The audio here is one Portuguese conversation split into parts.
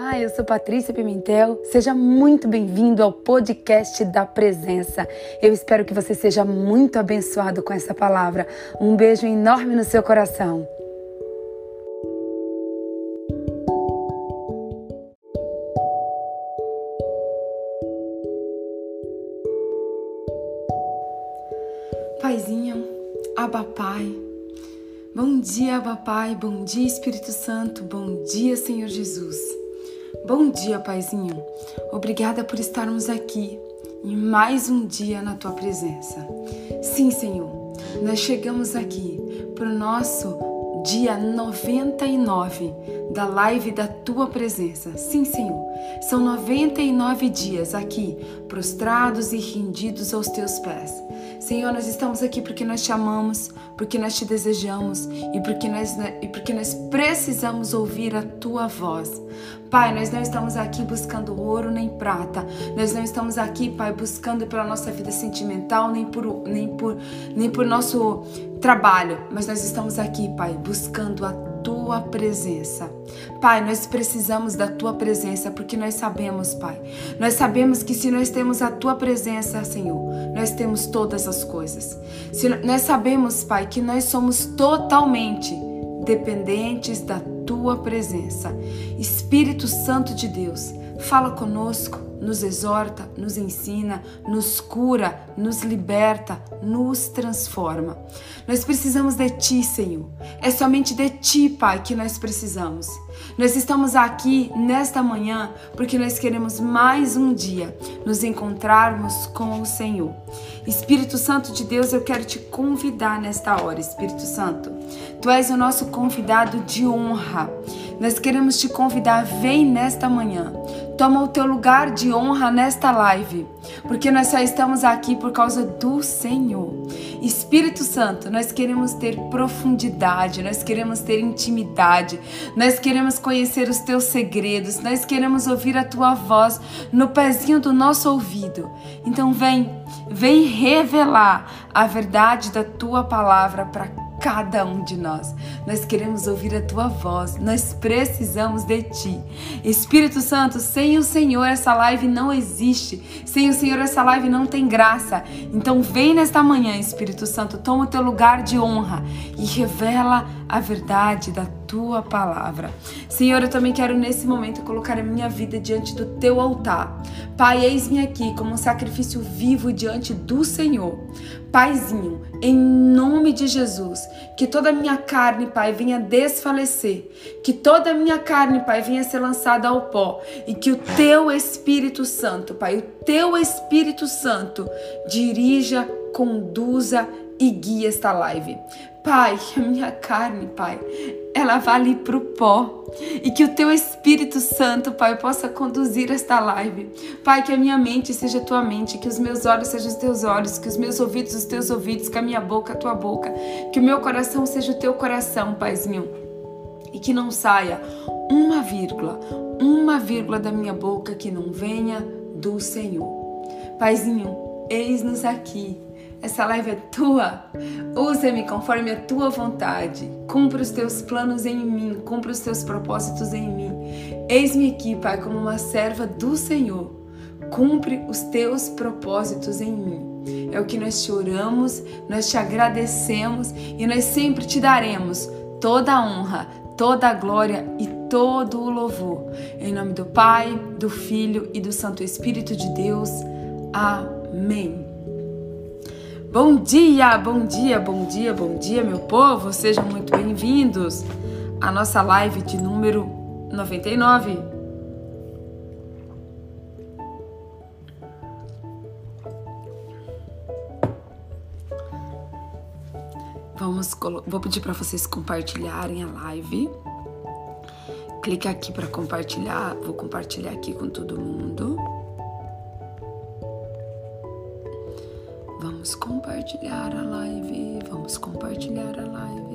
Olá, eu sou Patrícia Pimentel. Seja muito bem-vindo ao podcast da Presença. Eu espero que você seja muito abençoado com essa palavra. Um beijo enorme no seu coração. Paizinho, Abba Pai. Bom dia, Abba Pai. Bom dia, Espírito Santo. Bom dia, Senhor Jesus. Bom dia, Paizinho. Obrigada por estarmos aqui em mais um dia na tua presença. Sim, Senhor, nós chegamos aqui para o nosso dia 99 da live da tua presença. Sim, Senhor, são 99 dias aqui, prostrados e rendidos aos teus pés. Senhor, nós estamos aqui porque nós te amamos, porque nós te desejamos e porque nós, e porque nós precisamos ouvir a tua voz. Pai, nós não estamos aqui buscando ouro nem prata. Nós não estamos aqui, Pai, buscando pela nossa vida sentimental, nem por, nem por, nem por nosso trabalho. Mas nós estamos aqui, Pai, buscando a tua presença. Pai, nós precisamos da tua presença porque nós sabemos, Pai. Nós sabemos que se nós temos a tua presença, Senhor, nós temos todas as coisas. Se nós sabemos, Pai, que nós somos totalmente dependentes da tua presença. Espírito Santo de Deus, fala conosco, nos exorta, nos ensina, nos cura, nos liberta, nos transforma. Nós precisamos de Ti, Senhor. É somente de Ti, Pai, que nós precisamos. Nós estamos aqui nesta manhã porque nós queremos mais um dia nos encontrarmos com o Senhor. Espírito Santo de Deus, eu quero te convidar nesta hora, Espírito Santo. Tu és o nosso convidado de honra. Nós queremos te convidar, vem nesta manhã. Toma o teu lugar de honra nesta live, porque nós só estamos aqui por causa do Senhor. Espírito Santo, nós queremos ter profundidade, nós queremos ter intimidade, nós queremos conhecer os teus segredos, nós queremos ouvir a tua voz no pezinho do nosso ouvido. Então vem, vem revelar a verdade da tua palavra para cada um de nós. Nós queremos ouvir a tua voz, nós precisamos de ti. Espírito Santo, sem o Senhor essa live não existe. Sem o Senhor essa live não tem graça. Então vem nesta manhã, Espírito Santo, toma o teu lugar de honra e revela a verdade da tua palavra. Senhor, eu também quero nesse momento colocar a minha vida diante do teu altar. Pai, eis-me aqui como um sacrifício vivo diante do Senhor. Paizinho, em nome de Jesus, que toda a minha carne, Pai, venha desfalecer, que toda a minha carne, Pai, venha ser lançada ao pó e que o teu Espírito Santo, Pai, o teu Espírito Santo dirija, conduza e guia esta live. Pai, a minha carne, Pai, ela vale para o pó. E que o teu Espírito Santo, Pai, possa conduzir esta live. Pai, que a minha mente seja tua mente, que os meus olhos sejam os teus olhos, que os meus ouvidos os teus ouvidos, que a minha boca a tua boca, que o meu coração seja o teu coração, Paizinho. E que não saia uma vírgula, uma vírgula da minha boca que não venha do Senhor. Paizinho, eis-nos aqui essa live é tua. Usa-me conforme a tua vontade. Cumpra os teus planos em mim, cumpra os teus propósitos em mim. Eis-me aqui, Pai, como uma serva do Senhor. Cumpre os teus propósitos em mim. É o que nós te oramos, nós te agradecemos e nós sempre te daremos toda a honra, toda a glória e todo o louvor. Em nome do Pai, do Filho e do Santo Espírito de Deus. Amém. Bom dia, bom dia, bom dia, bom dia, meu povo. Sejam muito bem-vindos à nossa live de número 99. Vamos, vou pedir para vocês compartilharem a live. Clica aqui para compartilhar. Vou compartilhar aqui com todo mundo. Vamos compartilhar a live. Vamos compartilhar a live.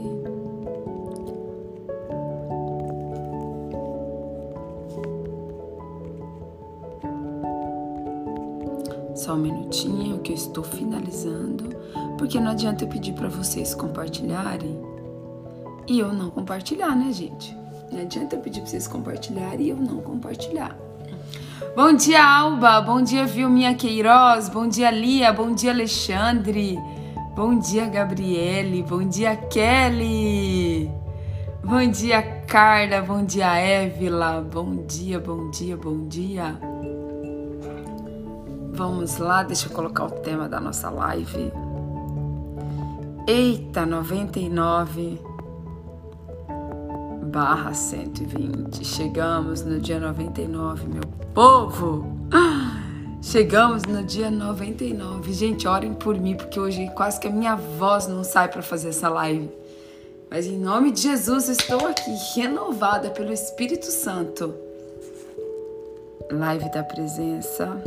Só um minutinho que eu estou finalizando, porque não adianta eu pedir para vocês compartilharem e eu não compartilhar, né, gente? Não adianta eu pedir para vocês compartilharem e eu não compartilhar. Bom dia, Alba. Bom dia, Vilminha Queiroz. Bom dia, Lia. Bom dia, Alexandre. Bom dia, Gabriele. Bom dia, Kelly. Bom dia, Carla. Bom dia, Évila. Bom dia, bom dia, bom dia. Vamos lá, deixa eu colocar o tema da nossa live. Eita, 99 barra 120. Chegamos no dia 99, meu povo! Chegamos no dia 99. Gente, orem por mim, porque hoje quase que a minha voz não sai para fazer essa live. Mas em nome de Jesus, estou aqui renovada pelo Espírito Santo. Live da presença.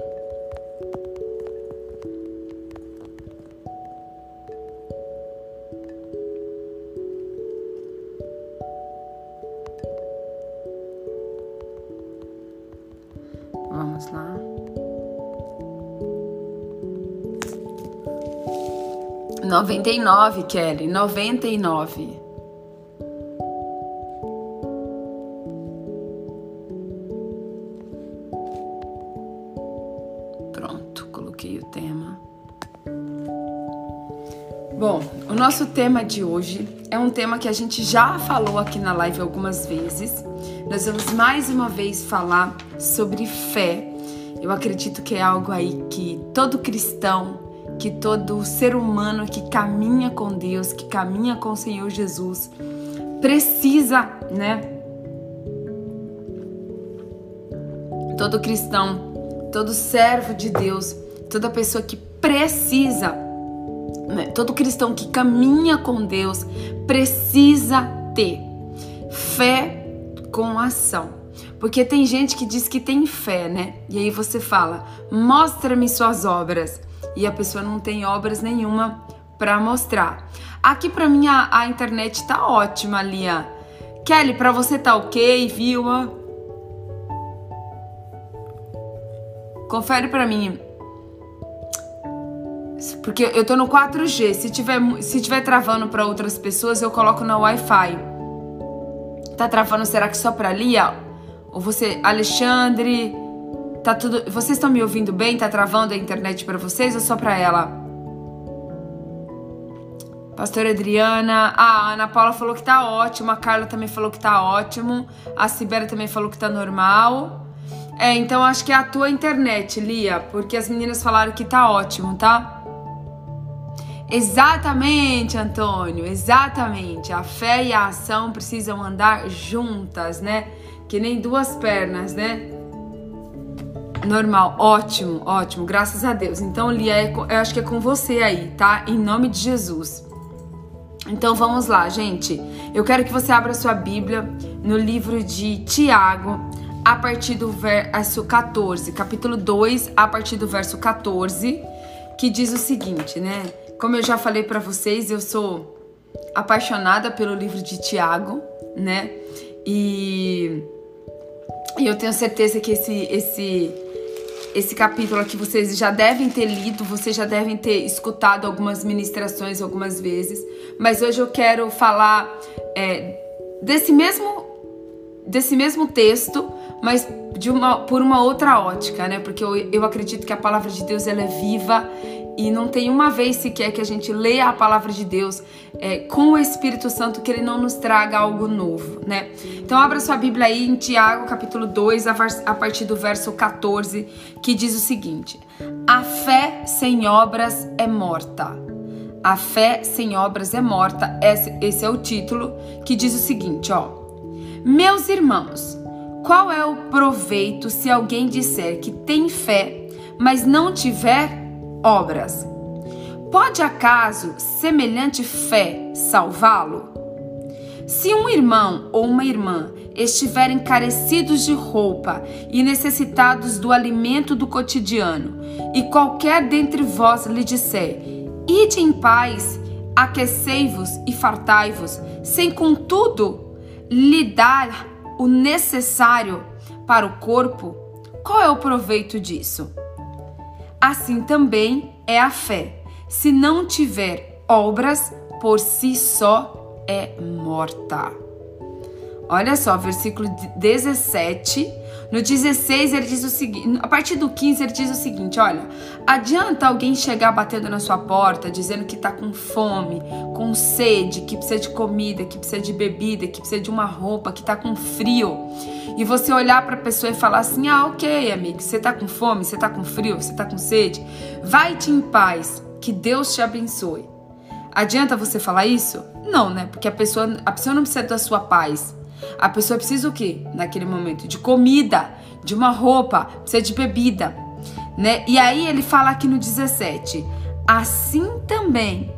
99, Kelly, 99. Pronto, coloquei o tema. Bom, o nosso tema de hoje é um tema que a gente já falou aqui na live algumas vezes. Nós vamos mais uma vez falar sobre fé. Eu acredito que é algo aí que todo cristão que todo ser humano que caminha com Deus, que caminha com o Senhor Jesus, precisa, né? Todo cristão, todo servo de Deus, toda pessoa que precisa, né? todo cristão que caminha com Deus precisa ter fé com ação. Porque tem gente que diz que tem fé, né? E aí você fala: "Mostra-me suas obras". E a pessoa não tem obras nenhuma para mostrar. Aqui para mim a, a, internet tá ótima, Lia. Kelly, para você tá OK, Vilma? Confere para mim. Porque eu tô no 4G. Se tiver, se tiver travando para outras pessoas, eu coloco no Wi-Fi. Tá travando, será que só pra Lia? Ou você, Alexandre, tá tudo. Vocês estão me ouvindo bem? Tá travando a internet para vocês ou só para ela? Pastora Adriana, a Ana Paula falou que tá ótimo, a Carla também falou que tá ótimo, a Sibera também falou que tá normal. É, então acho que é a tua internet, Lia, porque as meninas falaram que tá ótimo, tá? Exatamente, Antônio, exatamente. A fé e a ação precisam andar juntas, né? que nem duas pernas, né? Normal, ótimo, ótimo, graças a Deus. Então, Lia, é eu acho que é com você aí, tá? Em nome de Jesus. Então vamos lá, gente. Eu quero que você abra sua Bíblia no livro de Tiago, a partir do verso 14, capítulo 2, a partir do verso 14, que diz o seguinte, né? Como eu já falei para vocês, eu sou apaixonada pelo livro de Tiago, né? E e eu tenho certeza que esse, esse, esse capítulo aqui vocês já devem ter lido, vocês já devem ter escutado algumas ministrações algumas vezes. Mas hoje eu quero falar é, desse mesmo desse mesmo texto, mas de uma, por uma outra ótica, né? Porque eu, eu acredito que a palavra de Deus ela é viva e não tem uma vez sequer que a gente leia a palavra de Deus é, com o Espírito Santo que ele não nos traga algo novo, né? Então abra sua Bíblia aí em Tiago, capítulo 2, a partir do verso 14, que diz o seguinte: A fé sem obras é morta. A fé sem obras é morta. Esse, esse é o título que diz o seguinte, ó. Meus irmãos, qual é o proveito se alguém disser que tem fé, mas não tiver obras. Pode acaso semelhante fé salvá-lo? Se um irmão ou uma irmã estiverem carecidos de roupa e necessitados do alimento do cotidiano, e qualquer dentre vós lhe disser: Ide em paz, aquecei-vos e fartai-vos, sem contudo lhe dar o necessário para o corpo, qual é o proveito disso? Assim também é a fé. Se não tiver obras, por si só é morta. Olha só, versículo 17. No 16 ele diz o seguinte, a partir do 15 ele diz o seguinte, olha, adianta alguém chegar batendo na sua porta, dizendo que tá com fome, com sede, que precisa de comida, que precisa de bebida, que precisa de uma roupa, que tá com frio, e você olhar para a pessoa e falar assim: "Ah, OK, amigo, você tá com fome, você tá com frio, você tá com sede, vai-te em paz, que Deus te abençoe". Adianta você falar isso? Não, né? Porque a pessoa, a pessoa não precisa da sua paz. A pessoa precisa o quê? Naquele momento de comida, de uma roupa, precisa de bebida, né? E aí ele fala aqui no 17: assim também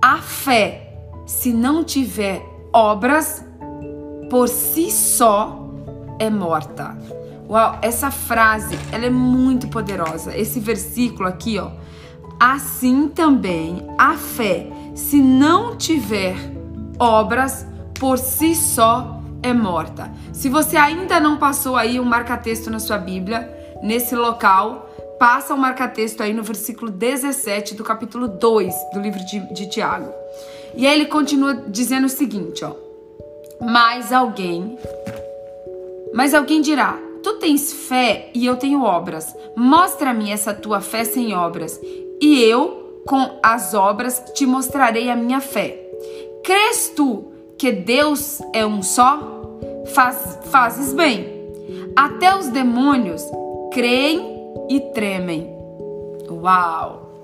a fé, se não tiver obras, por si só é morta. Uau, essa frase, ela é muito poderosa. Esse versículo aqui, ó. Assim também a fé, se não tiver obras, por si só é morta. Se você ainda não passou aí um marca-texto na sua Bíblia, nesse local, passa o um marca-texto aí no versículo 17 do capítulo 2 do livro de, de Tiago. E aí ele continua dizendo o seguinte, ó. Mas alguém, mas alguém dirá: Tu tens fé e eu tenho obras. Mostra-me essa tua fé sem obras, e eu, com as obras, te mostrarei a minha fé. Crês tu que Deus é um só? Faz, fazes bem. Até os demônios creem e tremem. Uau!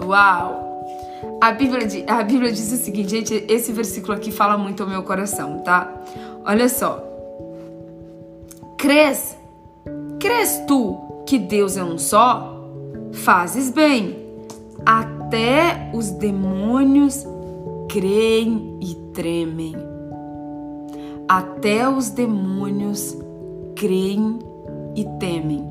Uau! A Bíblia, a Bíblia diz o seguinte, gente, esse versículo aqui fala muito ao meu coração, tá? Olha só. Crês? Crês tu que Deus é um só? Fazes bem. Até os demônios creem e tremem. Até os demônios creem e temem.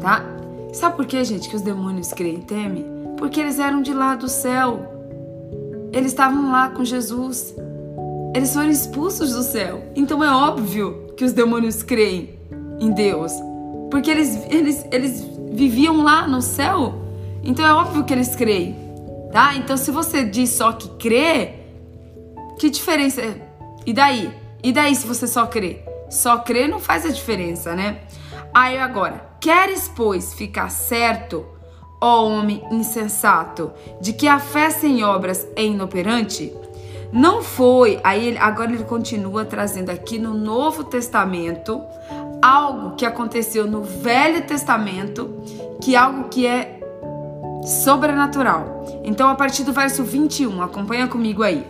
Tá? Sabe por que, gente, que os demônios creem e temem? Porque eles eram de lá do céu. Eles estavam lá com Jesus. Eles foram expulsos do céu. Então é óbvio que os demônios creem em Deus. Porque eles, eles, eles viviam lá no céu. Então é óbvio que eles creem tá? Então, se você diz só que crê, que diferença? É? E daí? E daí se você só crê? Só crê não faz a diferença, né? Aí agora, queres, pois, ficar certo, ó homem insensato, de que a fé sem obras é inoperante? Não foi, aí agora ele continua trazendo aqui no Novo Testamento algo que aconteceu no Velho Testamento, que é algo que é sobrenatural. Então, a partir do verso 21, acompanha comigo aí.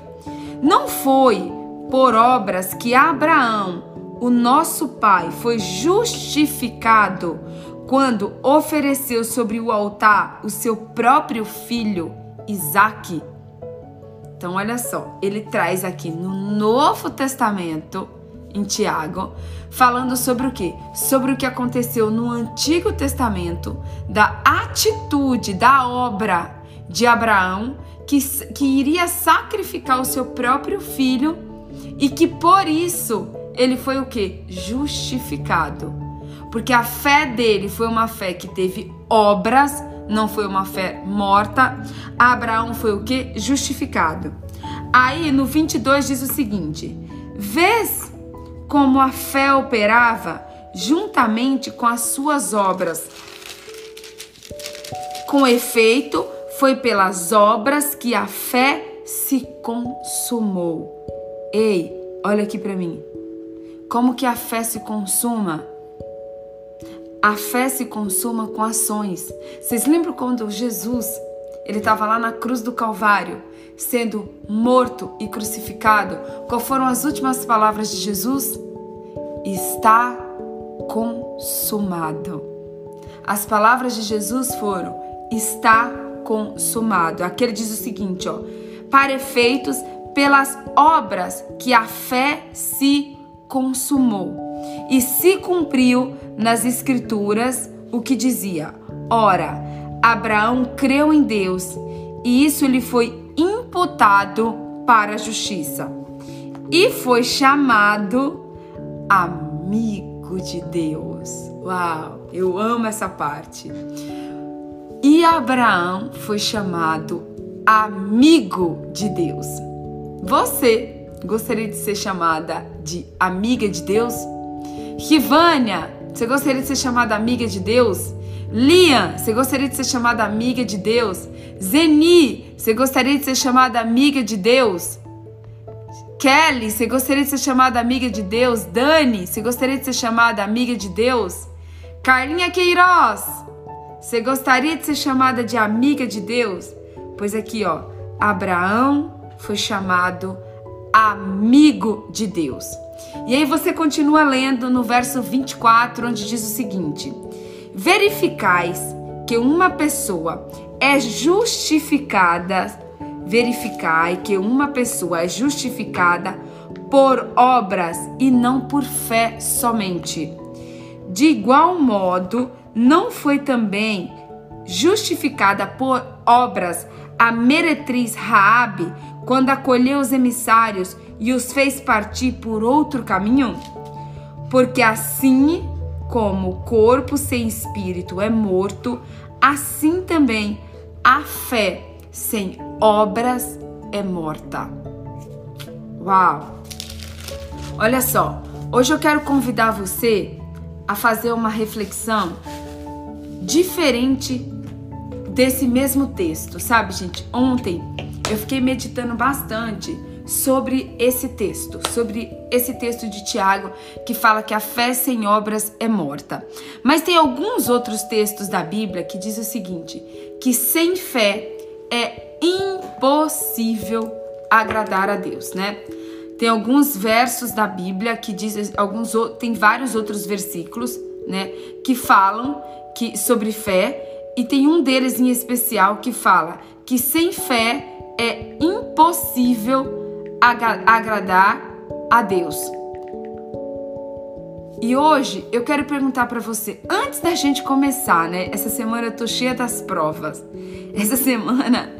Não foi por obras que Abraão, o nosso pai, foi justificado quando ofereceu sobre o altar o seu próprio filho, Isaque. Então, olha só, ele traz aqui no Novo Testamento em Tiago, falando sobre o que? Sobre o que aconteceu no Antigo Testamento, da atitude, da obra de Abraão, que, que iria sacrificar o seu próprio filho e que por isso ele foi o que? Justificado. Porque a fé dele foi uma fé que teve obras, não foi uma fé morta. Abraão foi o que? Justificado. Aí no 22 diz o seguinte: Vês como a fé operava juntamente com as suas obras. Com efeito, foi pelas obras que a fé se consumou. Ei, olha aqui para mim. Como que a fé se consuma? A fé se consuma com ações. Vocês lembram quando Jesus, ele estava lá na cruz do Calvário, sendo morto e crucificado, qual foram as últimas palavras de Jesus? Está consumado. As palavras de Jesus foram: está consumado. Aqui ele diz o seguinte, ó: para efeitos pelas obras que a fé se consumou e se cumpriu nas escrituras o que dizia: Ora, Abraão creu em Deus e isso lhe foi imputado para a justiça. E foi chamado amigo de Deus. Uau, eu amo essa parte. E Abraão foi chamado amigo de Deus. Você, gostaria de ser chamada de amiga de Deus? Rivânia, você gostaria de ser chamada amiga de Deus? Lian, você gostaria de ser chamada amiga de Deus? Zeni, você gostaria de ser chamada amiga de Deus? Kelly, você gostaria de ser chamada amiga de Deus? Dani, você gostaria de ser chamada amiga de Deus? Carlinha Queiroz, você gostaria de ser chamada de amiga de Deus? Pois aqui, ó, Abraão foi chamado amigo de Deus. E aí você continua lendo no verso 24, onde diz o seguinte: Verificais que uma pessoa é justificada, verificai que uma pessoa é justificada por obras e não por fé somente. De igual modo, não foi também justificada por obras a meretriz Raabe quando acolheu os emissários e os fez partir por outro caminho? Porque assim como o corpo sem espírito é morto, assim também a fé sem obras é morta. Uau! Olha só, hoje eu quero convidar você a fazer uma reflexão diferente desse mesmo texto, sabe, gente? Ontem eu fiquei meditando bastante sobre esse texto, sobre esse texto de Tiago que fala que a fé sem obras é morta. Mas tem alguns outros textos da Bíblia que diz o seguinte, que sem fé é impossível agradar a Deus, né? Tem alguns versos da Bíblia que dizem alguns tem vários outros versículos, né, que falam que sobre fé e tem um deles em especial que fala que sem fé é impossível agradar a Deus. E hoje eu quero perguntar para você, antes da gente começar, né? Essa semana eu tô cheia das provas. Essa semana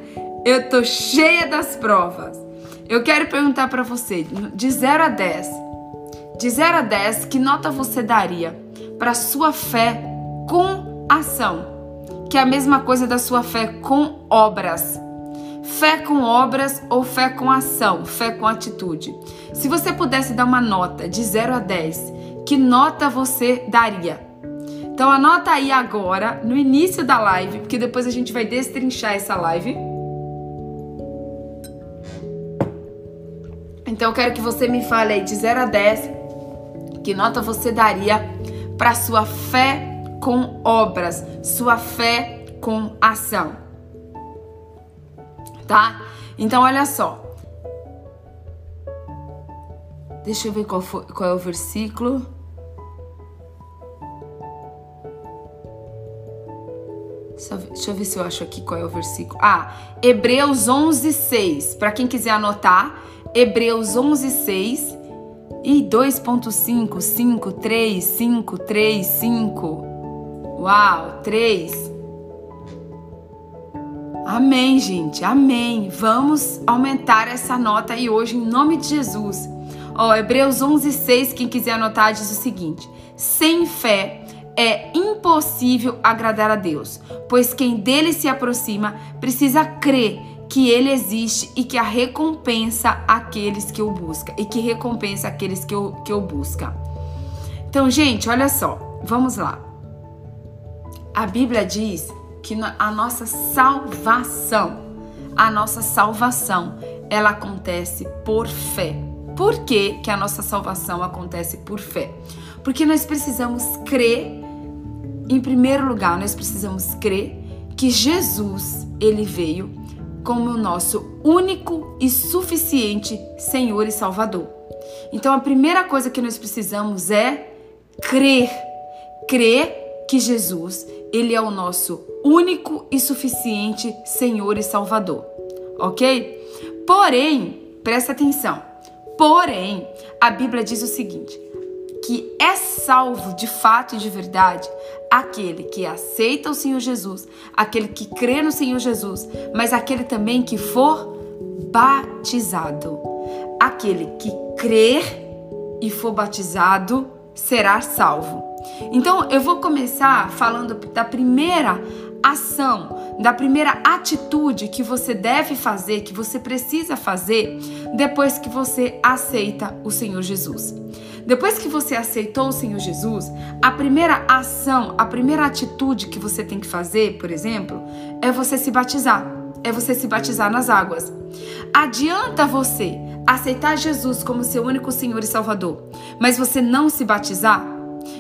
eu tô cheia das provas. Eu quero perguntar para você, de 0 a 10. De 0 a 10, que nota você daria para sua fé com ação? Que é a mesma coisa da sua fé com obras. Fé com obras ou fé com ação, fé com atitude. Se você pudesse dar uma nota de 0 a 10, que nota você daria? Então anota aí agora, no início da live, porque depois a gente vai destrinchar essa live. Então eu quero que você me fale aí de 0 a 10, que nota você daria para sua fé com obras, sua fé com ação tá? Então, olha só. Deixa eu ver qual, foi, qual é o versículo. Deixa eu ver se eu acho aqui qual é o versículo. Ah, Hebreus 11, 6. Para quem quiser anotar, Hebreus 11, 6. E 2.5, 5, 3, 5, 3, 5. Uau, 3. Amém, gente. Amém. Vamos aumentar essa nota aí hoje em nome de Jesus. Ó, Hebreus 11:6, quem quiser anotar diz o seguinte: Sem fé é impossível agradar a Deus, pois quem dele se aproxima precisa crer que ele existe e que a recompensa aqueles que o buscam e que recompensa aqueles que o, que o busca. Então, gente, olha só, vamos lá. A Bíblia diz que a nossa salvação, a nossa salvação, ela acontece por fé. Por que, que a nossa salvação acontece por fé? Porque nós precisamos crer, em primeiro lugar, nós precisamos crer que Jesus, ele veio como o nosso único e suficiente Senhor e Salvador. Então a primeira coisa que nós precisamos é crer, crer que Jesus, ele é o nosso único e suficiente Senhor e Salvador, ok? Porém, presta atenção. Porém, a Bíblia diz o seguinte: que é salvo de fato e de verdade aquele que aceita o Senhor Jesus, aquele que crê no Senhor Jesus, mas aquele também que for batizado. Aquele que crer e for batizado será salvo. Então eu vou começar falando da primeira ação, da primeira atitude que você deve fazer, que você precisa fazer depois que você aceita o Senhor Jesus. Depois que você aceitou o Senhor Jesus, a primeira ação, a primeira atitude que você tem que fazer, por exemplo, é você se batizar. É você se batizar nas águas. Adianta você aceitar Jesus como seu único Senhor e Salvador, mas você não se batizar?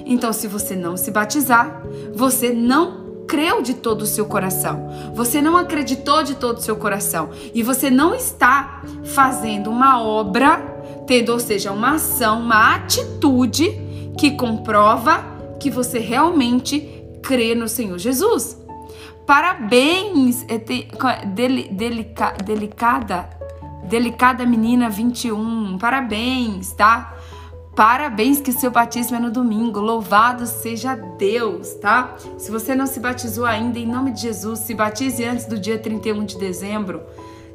Então, se você não se batizar, você não creu de todo o seu coração, você não acreditou de todo o seu coração e você não está fazendo uma obra, tendo, ou seja, uma ação, uma atitude que comprova que você realmente crê no Senhor Jesus. Parabéns, delica, delicada, delicada menina 21. Parabéns, tá? Parabéns que o seu batismo é no domingo. Louvado seja Deus, tá? Se você não se batizou ainda, em nome de Jesus, se batize antes do dia 31 de dezembro,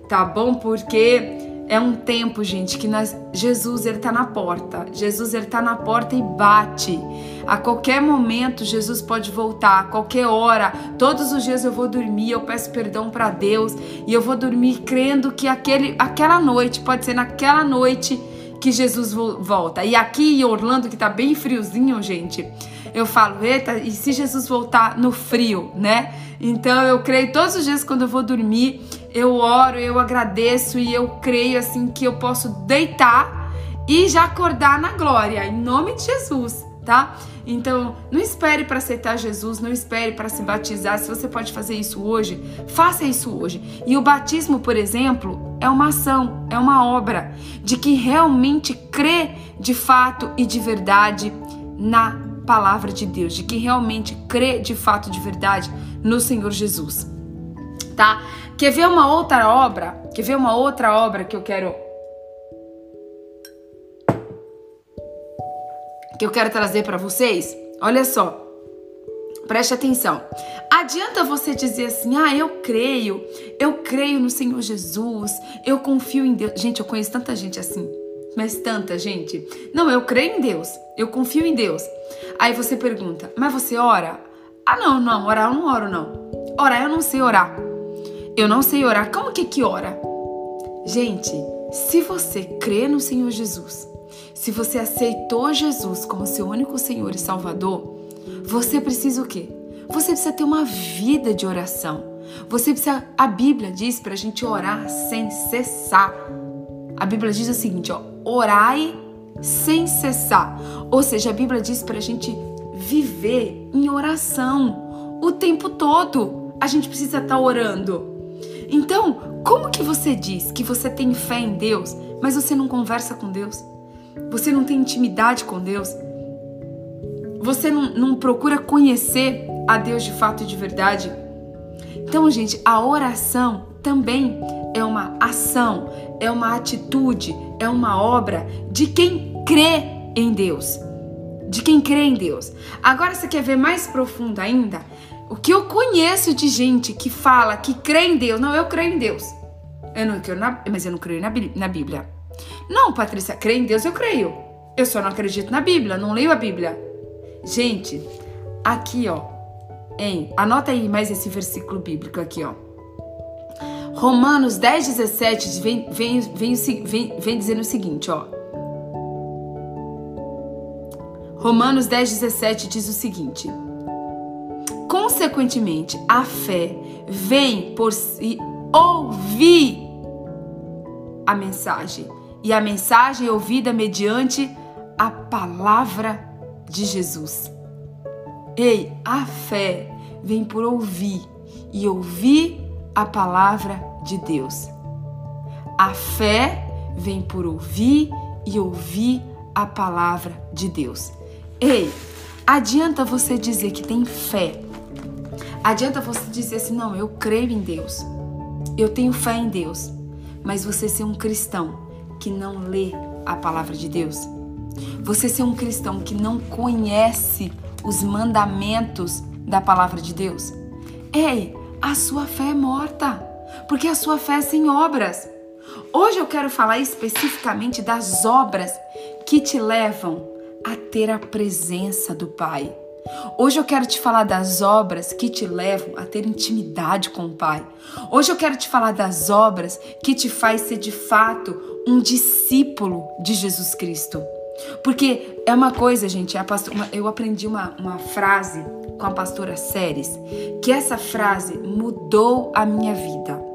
tá bom? Porque é um tempo, gente, que nós, Jesus ele tá na porta. Jesus ele tá na porta e bate. A qualquer momento Jesus pode voltar, a qualquer hora. Todos os dias eu vou dormir, eu peço perdão para Deus e eu vou dormir crendo que aquele, aquela noite pode ser naquela noite que Jesus volta. E aqui em Orlando, que tá bem friozinho, gente, eu falo, eita, e se Jesus voltar no frio, né? Então eu creio todos os dias quando eu vou dormir, eu oro, eu agradeço e eu creio assim que eu posso deitar e já acordar na glória, em nome de Jesus, tá? Então, não espere para aceitar Jesus, não espere para se batizar. Se você pode fazer isso hoje, faça isso hoje. E o batismo, por exemplo, é uma ação, é uma obra de que realmente crê de fato e de verdade na palavra de Deus, de que realmente crê de fato de verdade no Senhor Jesus. Tá? Quer ver uma outra obra? Quer ver uma outra obra que eu quero que eu quero trazer para vocês? Olha só. Preste atenção. Adianta você dizer assim: "Ah, eu creio. Eu creio no Senhor Jesus. Eu confio em Deus". Gente, eu conheço tanta gente assim. Mas tanta gente. Não, eu creio em Deus. Eu confio em Deus. Aí você pergunta: "Mas você ora?" Ah, não, não, orar eu não oro não. Orar eu não sei orar. Eu não sei orar. Como que que ora? Gente, se você crê no Senhor Jesus, se você aceitou Jesus como seu único Senhor e Salvador, você precisa o quê? Você precisa ter uma vida de oração. Você precisa. A Bíblia diz para a gente orar sem cessar. A Bíblia diz o seguinte: ó, orai sem cessar. Ou seja, a Bíblia diz para a gente viver em oração o tempo todo. A gente precisa estar tá orando. Então, como que você diz que você tem fé em Deus, mas você não conversa com Deus? Você não tem intimidade com Deus? Você não, não procura conhecer a Deus de fato e de verdade? Então, gente, a oração também é uma ação, é uma atitude, é uma obra de quem crê em Deus. De quem crê em Deus. Agora, você quer ver mais profundo ainda? O que eu conheço de gente que fala que crê em Deus. Não, eu creio em Deus. Eu não creio na, mas eu não creio na, na Bíblia. Não, Patrícia, crê em Deus, eu creio. Eu só não acredito na Bíblia, não leio a Bíblia. Gente, aqui, ó, hein? Anota aí mais esse versículo bíblico aqui, ó. Romanos 10, 17 vem, vem, vem, vem, vem dizendo o seguinte, ó. Romanos 10, 17 diz o seguinte: Consequentemente, a fé vem por se ouvir a mensagem e a mensagem ouvida mediante a palavra de Jesus. Ei, a fé vem por ouvir e ouvir a palavra de Deus. A fé vem por ouvir e ouvir a palavra de Deus. Ei, adianta você dizer que tem fé. Adianta você dizer assim: não, eu creio em Deus. Eu tenho fé em Deus. Mas você ser um cristão que não lê a palavra de Deus? Você ser um cristão que não conhece os mandamentos da palavra de Deus? Ei, a sua fé é morta, porque a sua fé é sem obras. Hoje eu quero falar especificamente das obras que te levam a ter a presença do Pai. Hoje eu quero te falar das obras que te levam a ter intimidade com o Pai. Hoje eu quero te falar das obras que te faz ser de fato um discípulo de Jesus Cristo. Porque é uma coisa, gente, eu aprendi uma, uma frase com a pastora Séries, que essa frase mudou a minha vida.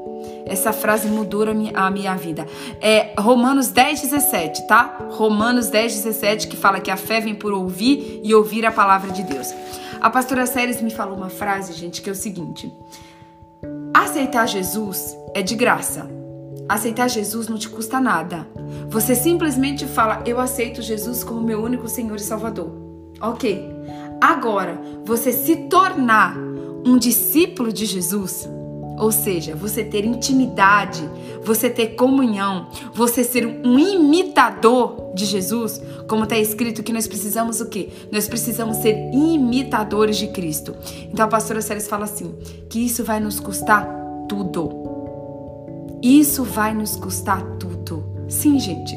Essa frase mudou a minha, a minha vida. É Romanos 10, 17, tá? Romanos 10, 17, que fala que a fé vem por ouvir e ouvir a palavra de Deus. A pastora Séries me falou uma frase, gente, que é o seguinte: aceitar Jesus é de graça. Aceitar Jesus não te custa nada. Você simplesmente fala: Eu aceito Jesus como meu único Senhor e Salvador. Ok. Agora, você se tornar um discípulo de Jesus ou seja, você ter intimidade, você ter comunhão, você ser um imitador de Jesus, como está escrito que nós precisamos o quê? Nós precisamos ser imitadores de Cristo. Então a pastora Séries fala assim, que isso vai nos custar tudo. Isso vai nos custar tudo. Sim, gente.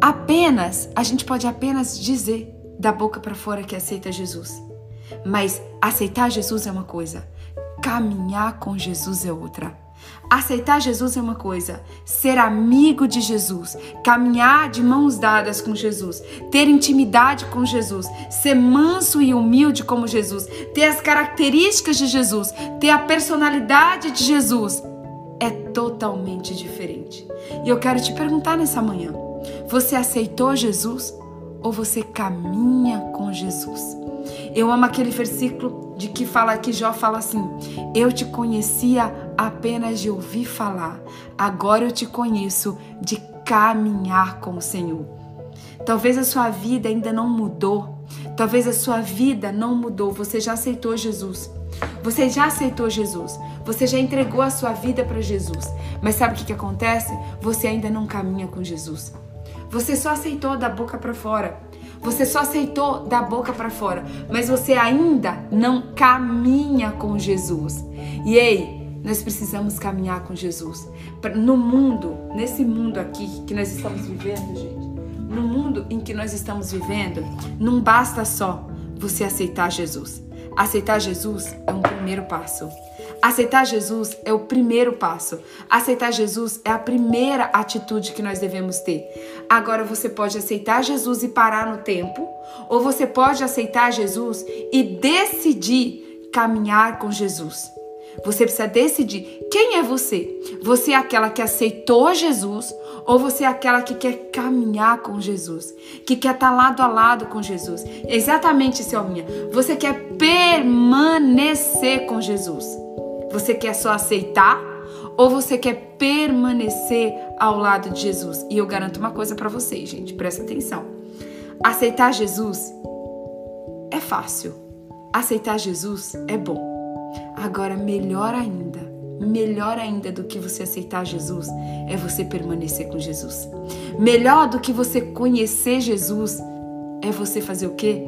Apenas, a gente pode apenas dizer da boca para fora que aceita Jesus. Mas aceitar Jesus é uma coisa, Caminhar com Jesus é outra. Aceitar Jesus é uma coisa, ser amigo de Jesus, caminhar de mãos dadas com Jesus, ter intimidade com Jesus, ser manso e humilde como Jesus, ter as características de Jesus, ter a personalidade de Jesus, é totalmente diferente. E eu quero te perguntar nessa manhã: você aceitou Jesus ou você caminha com Jesus? Eu amo aquele versículo de que fala que Jó fala assim: Eu te conhecia apenas de ouvir falar, agora eu te conheço de caminhar com o Senhor. Talvez a sua vida ainda não mudou, talvez a sua vida não mudou, você já aceitou Jesus. Você já aceitou Jesus, você já entregou a sua vida para Jesus, mas sabe o que, que acontece? Você ainda não caminha com Jesus. Você só aceitou da boca para fora. Você só aceitou da boca para fora, mas você ainda não caminha com Jesus. E ei, nós precisamos caminhar com Jesus. No mundo, nesse mundo aqui que nós estamos vivendo, gente, no mundo em que nós estamos vivendo, não basta só você aceitar Jesus. Aceitar Jesus é um primeiro passo. Aceitar Jesus é o primeiro passo. Aceitar Jesus é a primeira atitude que nós devemos ter. Agora você pode aceitar Jesus e parar no tempo, ou você pode aceitar Jesus e decidir caminhar com Jesus. Você precisa decidir quem é você. Você é aquela que aceitou Jesus ou você é aquela que quer caminhar com Jesus, que quer estar lado a lado com Jesus. Exatamente, Selminha. Você quer permanecer com Jesus. Você quer só aceitar ou você quer permanecer ao lado de Jesus? E eu garanto uma coisa para vocês, gente, presta atenção. Aceitar Jesus é fácil. Aceitar Jesus é bom. Agora, melhor ainda, melhor ainda do que você aceitar Jesus é você permanecer com Jesus. Melhor do que você conhecer Jesus é você fazer o quê?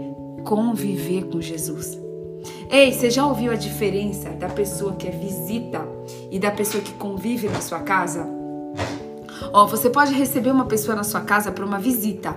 Conviver com Jesus. Ei, você já ouviu a diferença da pessoa que é visita e da pessoa que convive na sua casa? Ó, você pode receber uma pessoa na sua casa para uma visita.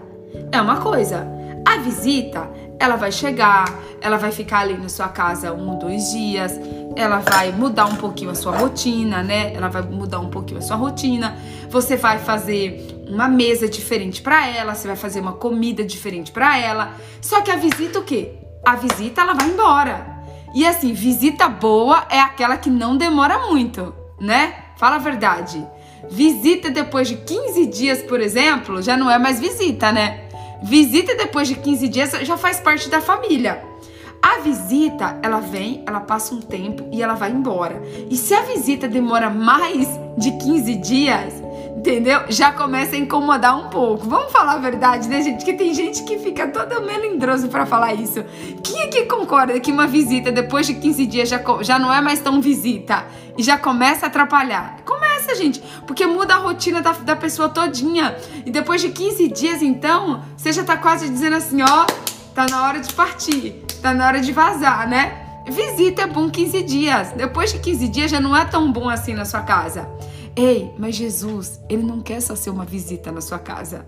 É uma coisa. A visita, ela vai chegar, ela vai ficar ali na sua casa um, dois dias, ela vai mudar um pouquinho a sua rotina, né? Ela vai mudar um pouquinho a sua rotina. Você vai fazer uma mesa diferente para ela, você vai fazer uma comida diferente para ela. Só que a visita o quê? A visita ela vai embora. E assim, visita boa é aquela que não demora muito, né? Fala a verdade. Visita depois de 15 dias, por exemplo, já não é mais visita, né? Visita depois de 15 dias já faz parte da família. A visita, ela vem, ela passa um tempo e ela vai embora. E se a visita demora mais de 15 dias, entendeu? Já começa a incomodar um pouco. Vamos falar a verdade, né, gente? Que tem gente que fica toda melindroso para falar isso. Quem é que concorda que uma visita depois de 15 dias já, já não é mais tão visita e já começa a atrapalhar? Começa, gente, porque muda a rotina da, da pessoa todinha. E depois de 15 dias, então, você já tá quase dizendo assim, ó, tá na hora de partir, tá na hora de vazar, né? Visita é bom 15 dias. Depois de 15 dias já não é tão bom assim na sua casa. Ei, mas Jesus, ele não quer só ser uma visita na sua casa.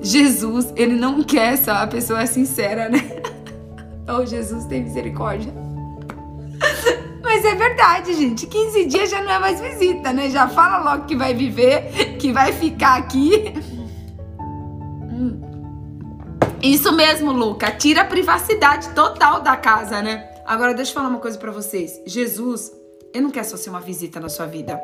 Jesus, ele não quer só a pessoa sincera, né? Oh, Jesus, tem misericórdia. Mas é verdade, gente. 15 dias já não é mais visita, né? Já fala logo que vai viver, que vai ficar aqui. Hum. Isso mesmo, Luca. Tira a privacidade total da casa, né? Agora deixa eu falar uma coisa para vocês. Jesus, ele não quer só ser uma visita na sua vida.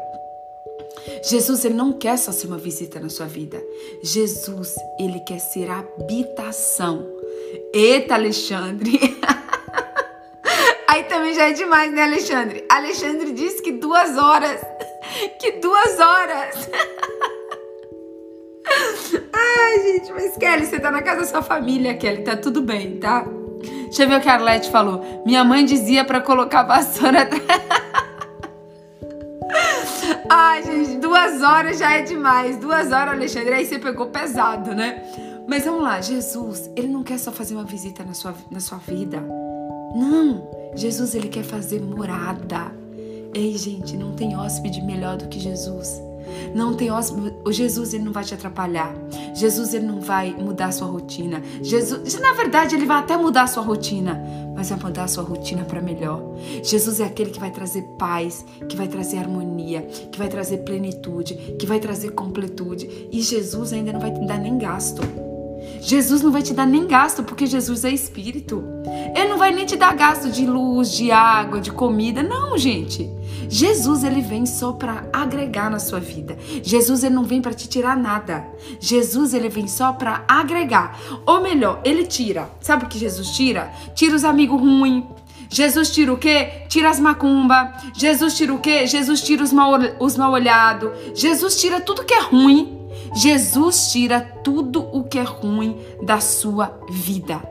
Jesus, ele não quer só ser uma visita na sua vida. Jesus, ele quer ser habitação. Eita, Alexandre. Aí também já é demais, né, Alexandre? Alexandre disse que duas horas. Que duas horas. Ai, gente, mas Kelly, você tá na casa da sua família, Kelly. Tá tudo bem, tá? Deixa eu ver o que a Arlete falou. Minha mãe dizia para colocar vassoura. Ai, gente, duas horas já é demais. Duas horas, Alexandre, aí você pegou pesado, né? Mas vamos lá, Jesus, ele não quer só fazer uma visita na sua, na sua vida. Não, Jesus, ele quer fazer morada. Ei, gente, não tem hóspede melhor do que Jesus. Não tem hóspede. O Jesus ele não vai te atrapalhar. Jesus ele não vai mudar a sua rotina. Jesus, na verdade, ele vai até mudar a sua rotina, mas vai mudar a sua rotina para melhor. Jesus é aquele que vai trazer paz, que vai trazer harmonia, que vai trazer plenitude, que vai trazer completude. E Jesus ainda não vai te dar nem gasto. Jesus não vai te dar nem gasto, porque Jesus é espírito. Ele não vai nem te dar gasto de luz, de água, de comida. Não, gente. Jesus ele vem só para agregar na sua vida. Jesus ele não vem para te tirar nada. Jesus ele vem só para agregar. Ou melhor, ele tira. Sabe o que Jesus tira? Tira os amigos ruins. Jesus tira o quê? Tira as macumba. Jesus tira o quê? Jesus tira os mal, os mal olhados. Jesus tira tudo que é ruim Jesus tira tudo o que é ruim da sua vida.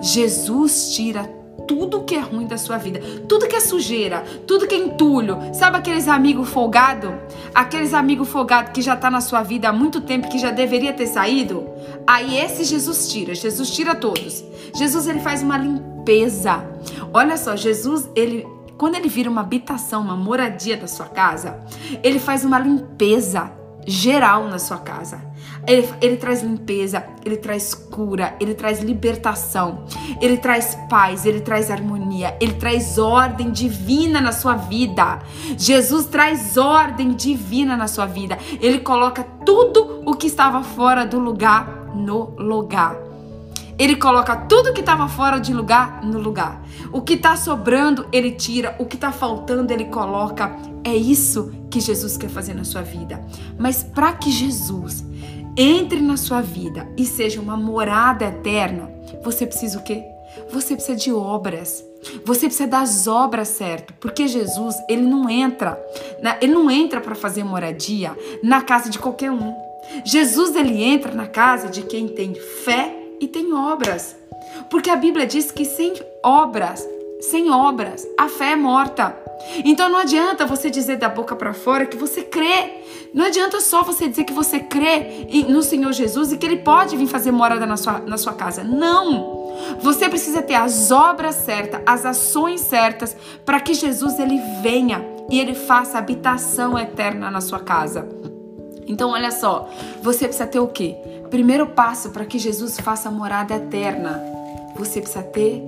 Jesus tira tudo o que é ruim da sua vida, tudo que é sujeira, tudo que é entulho. Sabe aqueles amigos folgado? Aqueles amigos folgado que já tá na sua vida há muito tempo que já deveria ter saído? Aí esse Jesus tira, Jesus tira todos. Jesus ele faz uma limpeza. Olha só, Jesus ele quando ele vira uma habitação, uma moradia da sua casa, ele faz uma limpeza geral na sua casa. Ele, ele, traz limpeza, ele traz cura, ele traz libertação, ele traz paz, ele traz harmonia, ele traz ordem divina na sua vida. Jesus traz ordem divina na sua vida. Ele coloca tudo o que estava fora do lugar no lugar. Ele coloca tudo que estava fora de lugar no lugar. O que está sobrando, ele tira. O que está faltando, ele coloca. É isso que Jesus quer fazer na sua vida. Mas para que Jesus entre na sua vida e seja uma morada eterna, você precisa o quê? Você precisa de obras. Você precisa das obras certo, porque Jesus, ele não entra, ele não entra para fazer moradia na casa de qualquer um. Jesus ele entra na casa de quem tem fé e tem obras. Porque a Bíblia diz que sem obras, sem obras, a fé é morta. Então não adianta você dizer da boca para fora que você crê. Não adianta só você dizer que você crê no Senhor Jesus e que Ele pode vir fazer morada na sua, na sua casa. Não! Você precisa ter as obras certas, as ações certas para que Jesus ele venha e ele faça habitação eterna na sua casa. Então, olha só, você precisa ter o quê? Primeiro passo para que Jesus faça morada eterna. Você precisa ter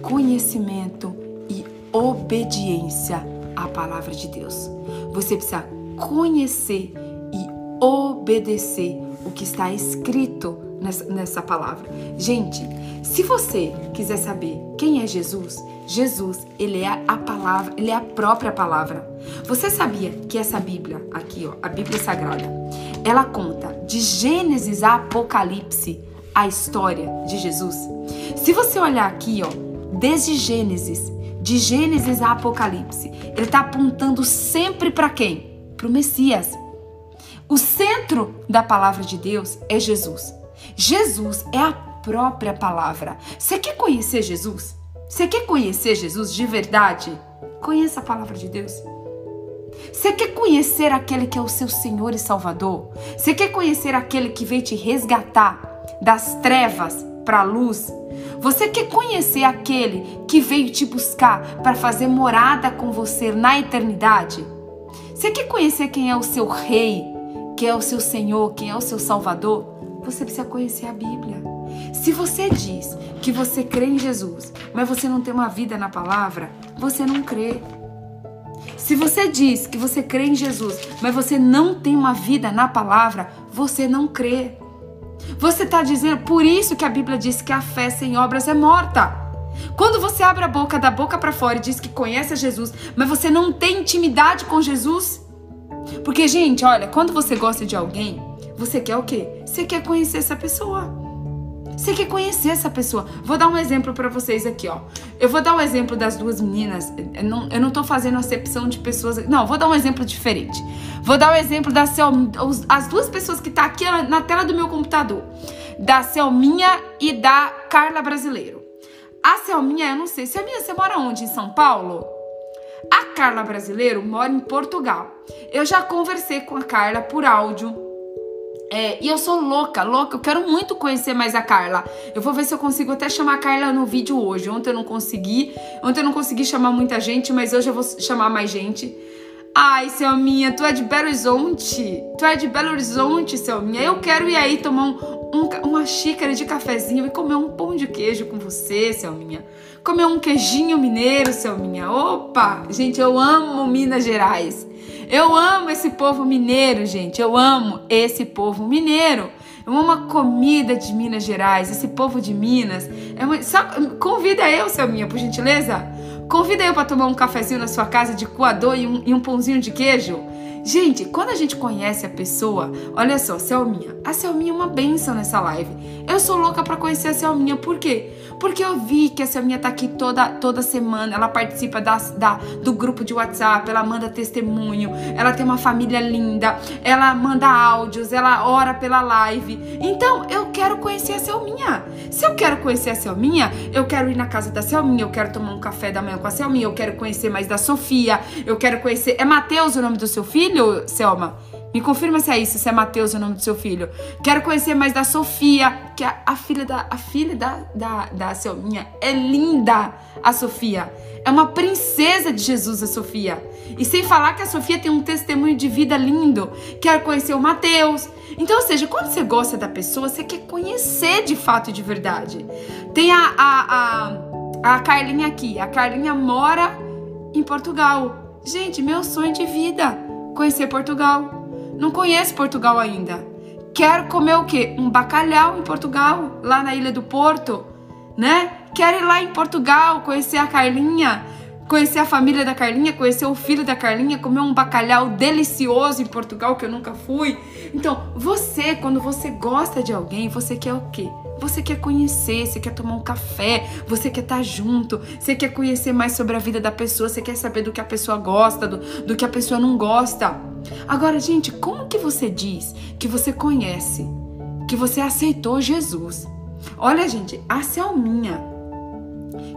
conhecimento e obediência à palavra de Deus. Você precisa conhecer e obedecer o que está escrito nessa, nessa palavra. Gente, se você quiser saber quem é Jesus, Jesus, ele é a palavra, ele é a própria palavra. Você sabia que essa Bíblia aqui, ó, a Bíblia Sagrada, ela conta de Gênesis a Apocalipse a história de Jesus? Se você olhar aqui, ó, desde Gênesis, de Gênesis a Apocalipse, ele está apontando sempre para quem? Para o Messias. O centro da palavra de Deus é Jesus. Jesus é a própria palavra. Você quer conhecer Jesus? Você quer conhecer Jesus de verdade? Conheça a palavra de Deus. Você quer conhecer aquele que é o seu Senhor e Salvador? Você quer conhecer aquele que veio te resgatar das trevas para a luz? Você quer conhecer aquele que veio te buscar para fazer morada com você na eternidade? Você quer conhecer quem é o seu rei, quem é o seu Senhor, quem é o seu Salvador? Você precisa conhecer a Bíblia. Se você diz que você crê em Jesus, mas você não tem uma vida na palavra, você não crê. Se você diz que você crê em Jesus, mas você não tem uma vida na palavra, você não crê. Você está dizendo, por isso que a Bíblia diz que a fé sem obras é morta. Quando você abre a boca da boca para fora e diz que conhece a Jesus, mas você não tem intimidade com Jesus. Porque, gente, olha, quando você gosta de alguém, você quer o quê? Você quer conhecer essa pessoa. Você quer conhecer essa pessoa. Vou dar um exemplo para vocês aqui, ó. Eu vou dar um exemplo das duas meninas. Eu não, eu não tô fazendo acepção de pessoas. Não, vou dar um exemplo diferente. Vou dar o um exemplo das as duas pessoas que tá aqui na tela do meu computador. Da Selminha e da Carla Brasileiro. A Selminha, eu não sei. Selminha, você mora onde? Em São Paulo? A Carla Brasileiro mora em Portugal. Eu já conversei com a Carla por áudio é, e eu sou louca, louca, eu quero muito conhecer mais a Carla. Eu vou ver se eu consigo até chamar a Carla no vídeo hoje. Ontem eu não consegui, ontem eu não consegui chamar muita gente, mas hoje eu vou chamar mais gente. Ai, Selminha, tu é de Belo Horizonte? Tu é de Belo Horizonte, Selminha? Eu quero ir aí tomar um, um, uma xícara de cafezinho e comer um pão de queijo com você, Selminha. Comer um queijinho mineiro, Selminha. Opa! Gente, eu amo Minas Gerais. Eu amo esse povo mineiro, gente. Eu amo esse povo mineiro. Eu amo a comida de Minas Gerais, esse povo de Minas. É uma... Só... Convida eu, Selminha, por gentileza. Convida eu para tomar um cafezinho na sua casa de coador e um, e um pãozinho de queijo. Gente, quando a gente conhece a pessoa, olha só, Selminha. A Selminha é uma benção nessa live. Eu sou louca para conhecer a Selminha, por quê? Porque eu vi que a Selminha tá aqui toda, toda semana, ela participa da, da, do grupo de WhatsApp, ela manda testemunho, ela tem uma família linda, ela manda áudios, ela ora pela live. Então, eu quero conhecer a Selminha. Se eu quero conhecer a Selminha, eu quero ir na casa da Selminha, eu quero tomar um café da manhã com a Selminha, eu quero conhecer mais da Sofia, eu quero conhecer. É Mateus o nome do seu filho, Selma? Me confirma se é isso, se é Mateus o nome do seu filho. Quero conhecer mais da Sofia, que é a filha da a filha da, da, da Selminha. É linda a Sofia. É uma princesa de Jesus, a Sofia. E sem falar que a Sofia tem um testemunho de vida lindo. Quero conhecer o Mateus. Então, ou seja, quando você gosta da pessoa, você quer conhecer de fato e de verdade. Tem a, a, a, a Carlinha aqui. A Carlinha mora em Portugal. Gente, meu sonho de vida, conhecer Portugal. Não conheço Portugal ainda. Quero comer o quê? Um bacalhau em Portugal, lá na Ilha do Porto, né? Quero ir lá em Portugal, conhecer a Carlinha, conhecer a família da Carlinha, conhecer o filho da Carlinha, comer um bacalhau delicioso em Portugal que eu nunca fui. Então, você, quando você gosta de alguém, você quer o quê? Você quer conhecer, você quer tomar um café, você quer estar junto, você quer conhecer mais sobre a vida da pessoa, você quer saber do que a pessoa gosta, do, do que a pessoa não gosta. Agora, gente, como que você diz que você conhece, que você aceitou Jesus? Olha, gente, a Selminha,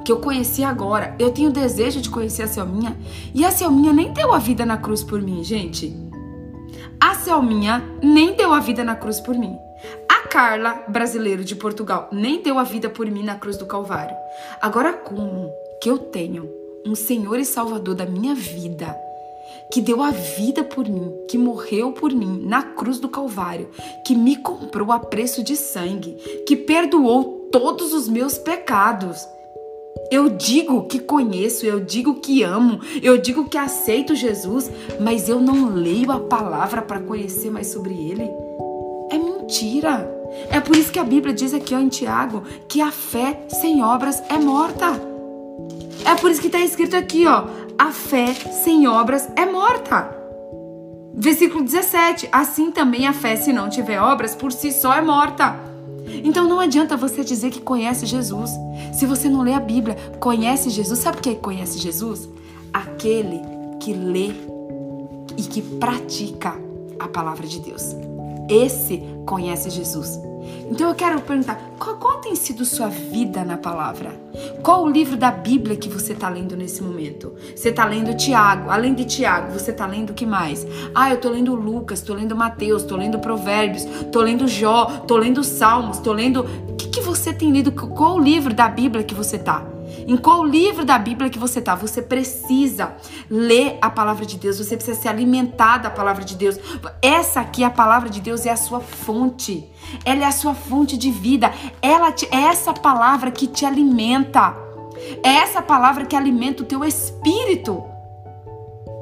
que eu conheci agora, eu tenho desejo de conhecer a Selminha, e a Selminha nem deu a vida na cruz por mim, gente. A Selminha nem deu a vida na cruz por mim. Carla, brasileiro de Portugal, nem deu a vida por mim na cruz do Calvário. Agora, como que eu tenho um Senhor e Salvador da minha vida, que deu a vida por mim, que morreu por mim na cruz do Calvário, que me comprou a preço de sangue, que perdoou todos os meus pecados. Eu digo que conheço, eu digo que amo, eu digo que aceito Jesus, mas eu não leio a palavra para conhecer mais sobre ele. Mentira. É por isso que a Bíblia diz aqui em Tiago que a fé sem obras é morta. É por isso que está escrito aqui, ó, a fé sem obras é morta. Versículo 17: Assim também a fé, se não tiver obras, por si só é morta. Então não adianta você dizer que conhece Jesus. Se você não lê a Bíblia, conhece Jesus. Sabe o que é conhece Jesus? Aquele que lê e que pratica a palavra de Deus. Esse conhece Jesus. Então eu quero perguntar: qual, qual, tem sido sua vida na palavra? Qual o livro da Bíblia que você está lendo nesse momento? Você está lendo Tiago, além de Tiago, você está lendo o que mais? Ah, eu estou lendo Lucas, estou lendo Mateus, estou lendo Provérbios, estou lendo Jó, estou lendo Salmos, estou lendo. O que, que você tem lido? Qual o livro da Bíblia que você está? Em qual livro da Bíblia que você está? Você precisa ler a palavra de Deus, você precisa se alimentar da palavra de Deus. Essa aqui, a palavra de Deus, é a sua fonte. Ela é a sua fonte de vida. Ela te, é essa palavra que te alimenta. É essa palavra que alimenta o teu espírito.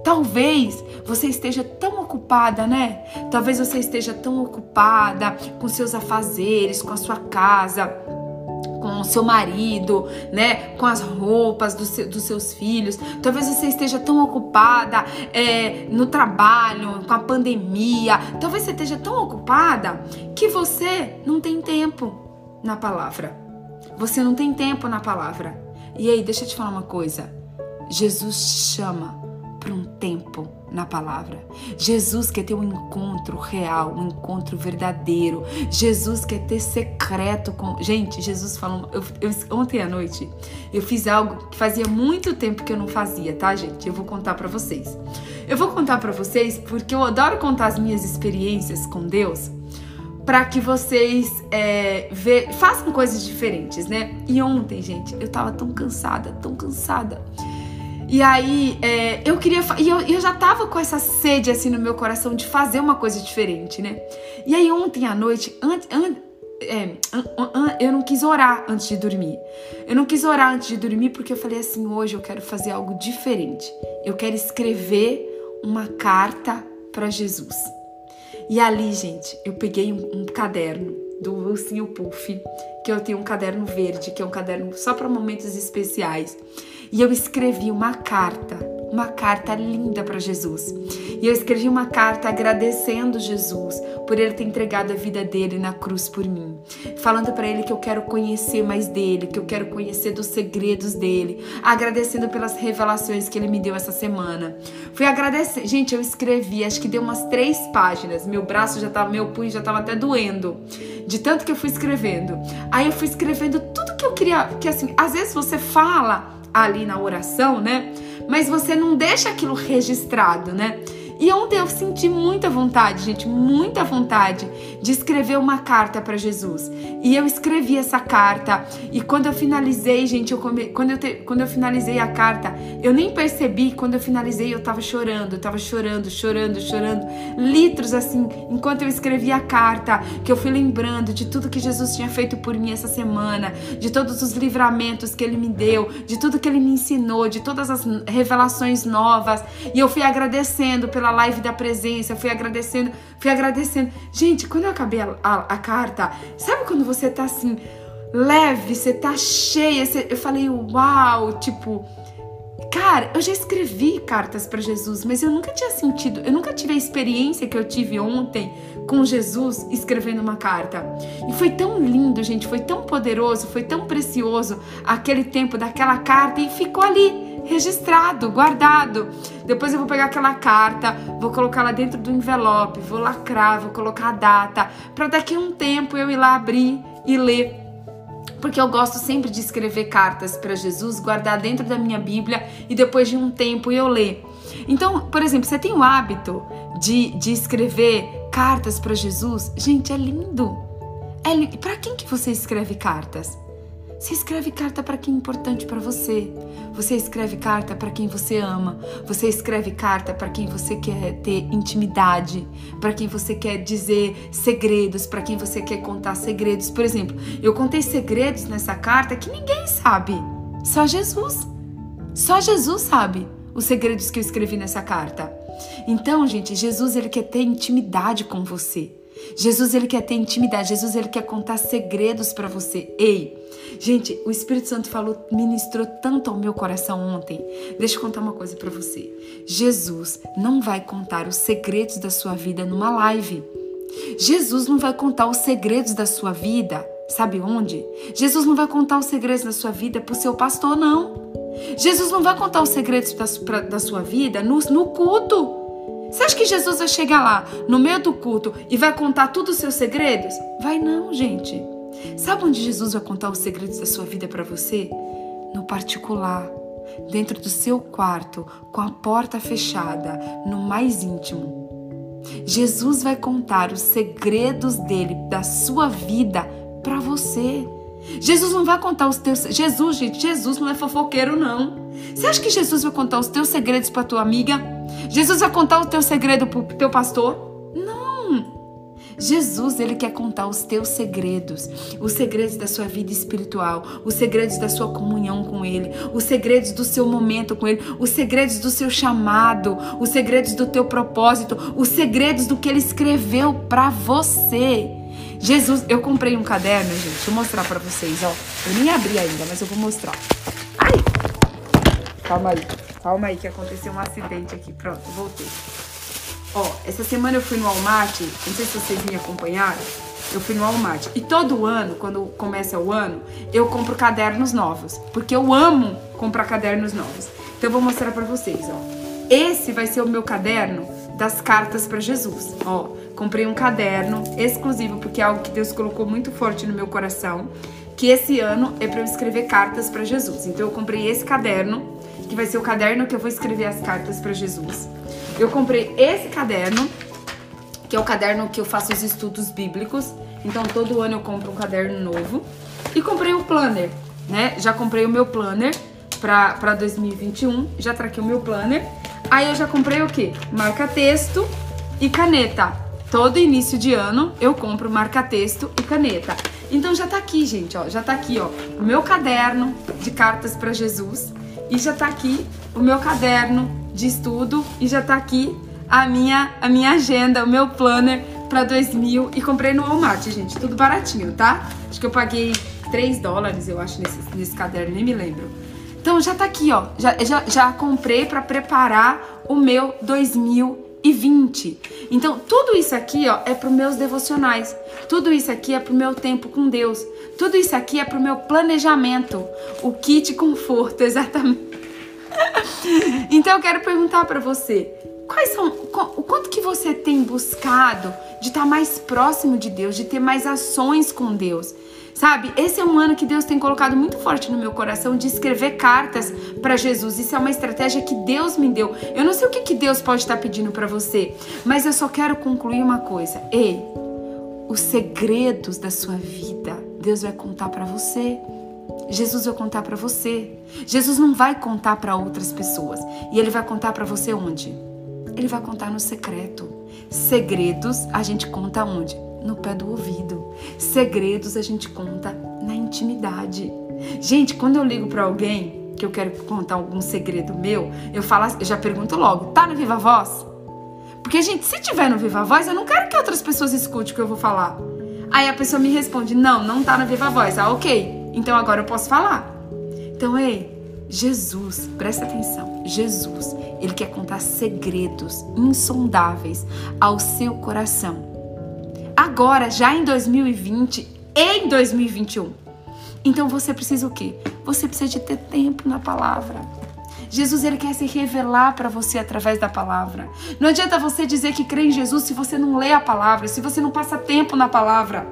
Talvez você esteja tão ocupada, né? Talvez você esteja tão ocupada com seus afazeres, com a sua casa, com o seu marido, né? Com as roupas do seu, dos seus filhos. Talvez você esteja tão ocupada é, no trabalho, com a pandemia. Talvez você esteja tão ocupada que você não tem tempo na palavra. Você não tem tempo na palavra. E aí, deixa eu te falar uma coisa. Jesus chama para um tempo na palavra. Jesus quer ter um encontro real, um encontro verdadeiro. Jesus quer ter secreto com. Gente, Jesus falou. Eu, eu, ontem à noite eu fiz algo que fazia muito tempo que eu não fazia, tá, gente? Eu vou contar para vocês. Eu vou contar para vocês porque eu adoro contar as minhas experiências com Deus para que vocês é, façam coisas diferentes, né? E ontem, gente, eu tava tão cansada, tão cansada. E aí, é, eu queria. E eu, eu, já tava com essa sede assim no meu coração de fazer uma coisa diferente, né? E aí, ontem à noite, an, an, é, eu não quis orar antes de dormir. Eu não quis orar antes de dormir porque eu falei assim: hoje eu quero fazer algo diferente. Eu quero escrever uma carta para Jesus. E ali, gente, eu peguei um, um caderno do Ursinho Puff, que eu tenho um caderno verde, que é um caderno só para momentos especiais. E eu escrevi uma carta, uma carta linda para Jesus. E eu escrevi uma carta agradecendo Jesus por ele ter entregado a vida dele na cruz por mim, falando para ele que eu quero conhecer mais dele, que eu quero conhecer dos segredos dele, agradecendo pelas revelações que ele me deu essa semana. Fui agradecer, gente, eu escrevi, acho que deu umas três páginas. Meu braço já tava, meu punho já tava até doendo de tanto que eu fui escrevendo. Aí eu fui escrevendo tudo que eu queria, que assim, às vezes você fala ali na oração, né? Mas você não deixa aquilo registrado, né? E ontem eu senti muita vontade, gente, muita vontade de escrever uma carta para Jesus. E eu escrevi essa carta. E quando eu finalizei, gente, eu come... quando, eu te... quando eu finalizei a carta, eu nem percebi. Quando eu finalizei, eu tava chorando, eu tava chorando, chorando, chorando. Litros assim, enquanto eu escrevia a carta, que eu fui lembrando de tudo que Jesus tinha feito por mim essa semana, de todos os livramentos que ele me deu, de tudo que ele me ensinou, de todas as revelações novas. E eu fui agradecendo pela pela live da presença, fui agradecendo, fui agradecendo. Gente, quando eu acabei a, a, a carta, sabe quando você tá assim, leve, você tá cheia, você, eu falei, uau, tipo, Cara, eu já escrevi cartas para Jesus, mas eu nunca tinha sentido, eu nunca tive a experiência que eu tive ontem com Jesus escrevendo uma carta. E foi tão lindo, gente, foi tão poderoso, foi tão precioso aquele tempo daquela carta e ficou ali registrado, guardado. Depois eu vou pegar aquela carta, vou colocar lá dentro do envelope, vou lacrar, vou colocar a data, para daqui a um tempo eu ir lá abrir e ler. Porque eu gosto sempre de escrever cartas para Jesus, guardar dentro da minha Bíblia e depois de um tempo eu ler. Então, por exemplo, você tem o hábito de, de escrever cartas para Jesus? Gente, é lindo. É li... Para quem que você escreve cartas? Você escreve carta para quem é importante para você. Você escreve carta para quem você ama. Você escreve carta para quem você quer ter intimidade, para quem você quer dizer segredos, para quem você quer contar segredos. Por exemplo, eu contei segredos nessa carta que ninguém sabe. Só Jesus. Só Jesus sabe os segredos que eu escrevi nessa carta. Então, gente, Jesus ele quer ter intimidade com você. Jesus ele quer ter intimidade, Jesus ele quer contar segredos para você. Ei, gente, o Espírito Santo falou, ministrou tanto ao meu coração ontem. Deixa eu contar uma coisa para você. Jesus não vai contar os segredos da sua vida numa live. Jesus não vai contar os segredos da sua vida, sabe onde? Jesus não vai contar os segredos da sua vida pro seu pastor, não. Jesus não vai contar os segredos da, da sua vida no, no culto. Você acha que Jesus vai chegar lá no meio do culto e vai contar todos os seus segredos? Vai não, gente. Sabe onde Jesus vai contar os segredos da sua vida para você? No particular, dentro do seu quarto, com a porta fechada, no mais íntimo. Jesus vai contar os segredos dele, da sua vida, para você. Jesus não vai contar os teus. Jesus, gente, Jesus não é fofoqueiro, não. Você acha que Jesus vai contar os teus segredos para tua amiga? Jesus vai contar o teu segredo pro teu pastor? Jesus, ele quer contar os teus segredos, os segredos da sua vida espiritual, os segredos da sua comunhão com ele, os segredos do seu momento com ele, os segredos do seu chamado, os segredos do teu propósito, os segredos do que ele escreveu para você. Jesus, eu comprei um caderno, gente, deixa eu mostrar para vocês, ó. Eu nem abri ainda, mas eu vou mostrar. Ai! Calma aí, calma aí que aconteceu um acidente aqui. Pronto, voltei. Ó, essa semana eu fui no Walmart, não sei se vocês me acompanharam, eu fui no Walmart. E todo ano, quando começa o ano, eu compro cadernos novos, porque eu amo comprar cadernos novos. Então eu vou mostrar para vocês, ó. Esse vai ser o meu caderno das cartas para Jesus. Ó, comprei um caderno exclusivo porque é algo que Deus colocou muito forte no meu coração, que esse ano é para eu escrever cartas para Jesus. Então eu comprei esse caderno, que vai ser o caderno que eu vou escrever as cartas para Jesus. Eu comprei esse caderno, que é o caderno que eu faço os estudos bíblicos. Então todo ano eu compro um caderno novo. E comprei o planner, né? Já comprei o meu planner para 2021. Já traquei o meu planner. Aí eu já comprei o quê? Marca-texto e caneta. Todo início de ano eu compro marca-texto e caneta. Então já tá aqui, gente, ó. Já tá aqui, ó, o meu caderno de cartas para Jesus e já tá aqui o meu caderno de estudo e já tá aqui a minha, a minha agenda, o meu planner para 2000 e comprei no Walmart, gente, tudo baratinho, tá? Acho que eu paguei 3 dólares, eu acho, nesse, nesse caderno, nem me lembro. Então já tá aqui, ó, já, já, já comprei para preparar o meu 2020. Então tudo isso aqui, ó, é para meus devocionais. Tudo isso aqui é para o meu tempo com Deus. Tudo isso aqui é para o meu planejamento, o kit conforto, exatamente. então eu quero perguntar para você, quais são o quanto que você tem buscado de estar tá mais próximo de Deus, de ter mais ações com Deus? Sabe, esse é um ano que Deus tem colocado muito forte no meu coração de escrever cartas para Jesus. Isso é uma estratégia que Deus me deu. Eu não sei o que, que Deus pode estar tá pedindo para você, mas eu só quero concluir uma coisa. Ei, os segredos da sua vida, Deus vai contar para você. Jesus vai contar para você. Jesus não vai contar para outras pessoas. E ele vai contar para você onde? Ele vai contar no secreto. Segredos a gente conta onde? No pé do ouvido. Segredos a gente conta na intimidade. Gente, quando eu ligo para alguém que eu quero contar algum segredo meu, eu falo, eu já pergunto logo: "Tá no Viva Voz?" Porque gente, se tiver no Viva Voz, eu não quero que outras pessoas escutem o que eu vou falar. Aí a pessoa me responde: "Não, não tá no Viva Voz." Ah, OK. Então agora eu posso falar. Então, ei, Jesus, presta atenção. Jesus, ele quer contar segredos insondáveis ao seu coração. Agora, já em 2020 e em 2021. Então você precisa o quê? Você precisa de ter tempo na palavra. Jesus ele quer se revelar para você através da palavra. Não adianta você dizer que crê em Jesus se você não lê a palavra, se você não passa tempo na palavra.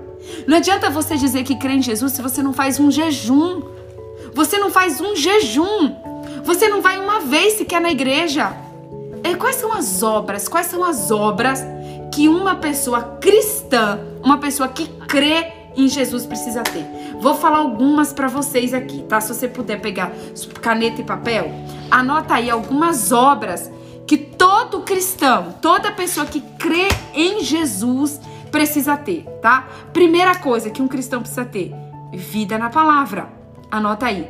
Não adianta você dizer que crê em Jesus se você não faz um jejum. Você não faz um jejum. Você não vai uma vez sequer na igreja. E quais são as obras? Quais são as obras que uma pessoa cristã, uma pessoa que crê em Jesus precisa ter? Vou falar algumas para vocês aqui, tá? Se você puder pegar caneta e papel, anota aí algumas obras que todo cristão, toda pessoa que crê em Jesus precisa ter, tá? Primeira coisa que um cristão precisa ter: vida na palavra. Anota aí.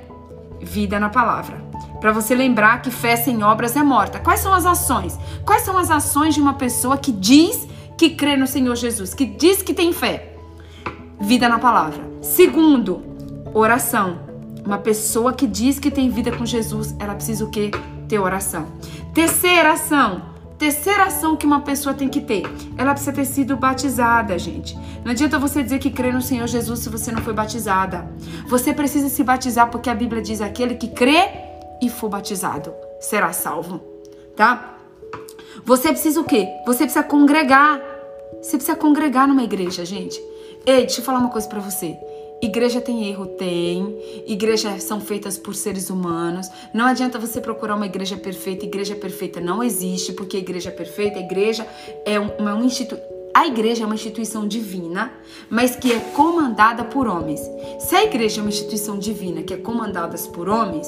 Vida na palavra. Para você lembrar que fé sem obras é morta. Quais são as ações? Quais são as ações de uma pessoa que diz que crê no Senhor Jesus, que diz que tem fé? Vida na palavra. Segundo, oração. Uma pessoa que diz que tem vida com Jesus, ela precisa o quê? Ter oração. Terceira ação, Terceira ação que uma pessoa tem que ter, ela precisa ter sido batizada, gente. Não adianta você dizer que crê no Senhor Jesus se você não foi batizada. Você precisa se batizar porque a Bíblia diz aquele que crê e for batizado será salvo, tá? Você precisa o quê? Você precisa congregar. Você precisa congregar numa igreja, gente. Ei, deixa eu falar uma coisa para você. Igreja tem erro? Tem. Igrejas são feitas por seres humanos. Não adianta você procurar uma igreja perfeita. Igreja perfeita não existe, porque a igreja perfeita, a igreja é um, é um instituto. a igreja é uma instituição divina, mas que é comandada por homens. Se a igreja é uma instituição divina que é comandada por homens,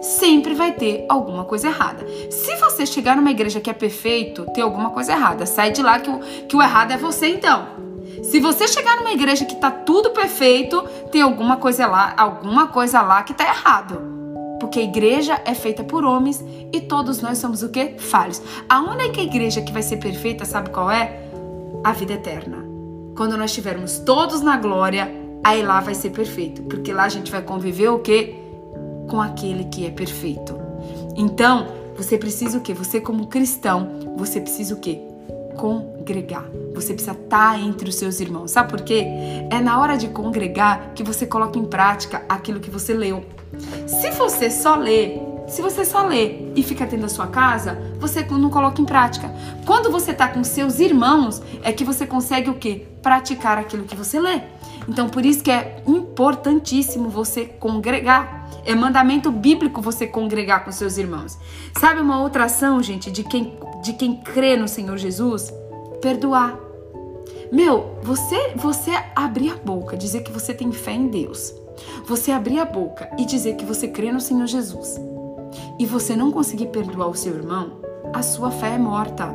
sempre vai ter alguma coisa errada. Se você chegar numa igreja que é perfeito, tem alguma coisa errada. Sai de lá que o, que o errado é você então. Se você chegar numa igreja que tá tudo perfeito, tem alguma coisa lá, alguma coisa lá que tá errado. Porque a igreja é feita por homens e todos nós somos o quê? Falhos. A única igreja que vai ser perfeita, sabe qual é? A vida eterna. Quando nós estivermos todos na glória, aí lá vai ser perfeito, porque lá a gente vai conviver o quê? Com aquele que é perfeito. Então, você precisa o quê? Você como cristão, você precisa o quê? congregar. Você precisa estar tá entre os seus irmãos. Sabe por quê? É na hora de congregar que você coloca em prática aquilo que você leu. Se você só lê, se você só lê e fica dentro da sua casa, você não coloca em prática. Quando você está com seus irmãos, é que você consegue o quê? Praticar aquilo que você lê. Então, por isso que é importantíssimo você congregar. É mandamento bíblico você congregar com seus irmãos. Sabe uma outra ação, gente, de quem de quem crê no Senhor Jesus? Perdoar. Meu, você você abrir a boca, dizer que você tem fé em Deus. Você abrir a boca e dizer que você crê no Senhor Jesus. E você não conseguir perdoar o seu irmão, a sua fé é morta.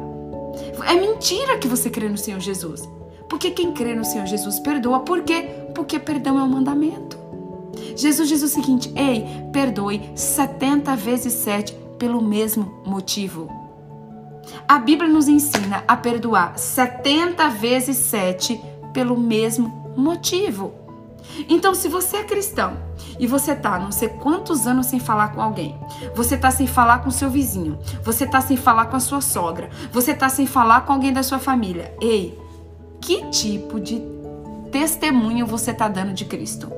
É mentira que você crê no Senhor Jesus. Porque quem crê no Senhor Jesus perdoa. Por quê? Porque perdão é um mandamento. Jesus diz o seguinte: Ei, perdoe 70 vezes 7 pelo mesmo motivo. A Bíblia nos ensina a perdoar 70 vezes 7 pelo mesmo motivo. Então, se você é cristão e você tá não sei quantos anos sem falar com alguém, você tá sem falar com seu vizinho, você tá sem falar com a sua sogra, você tá sem falar com alguém da sua família, ei, que tipo de testemunho você tá dando de Cristo?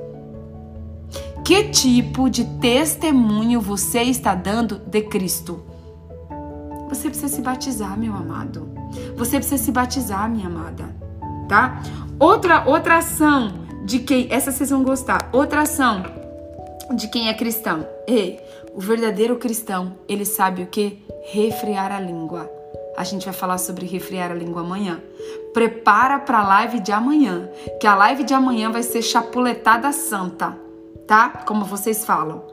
Que tipo de testemunho você está dando de Cristo? Você precisa se batizar, meu amado. Você precisa se batizar, minha amada, tá? Outra outra ação de quem essa vocês vão gostar. Outra ação de quem é cristão. Ei, o verdadeiro cristão, ele sabe o que? Refrear a língua. A gente vai falar sobre refrear a língua amanhã. Prepara para a live de amanhã, que a live de amanhã vai ser chapuletada santa, tá? Como vocês falam.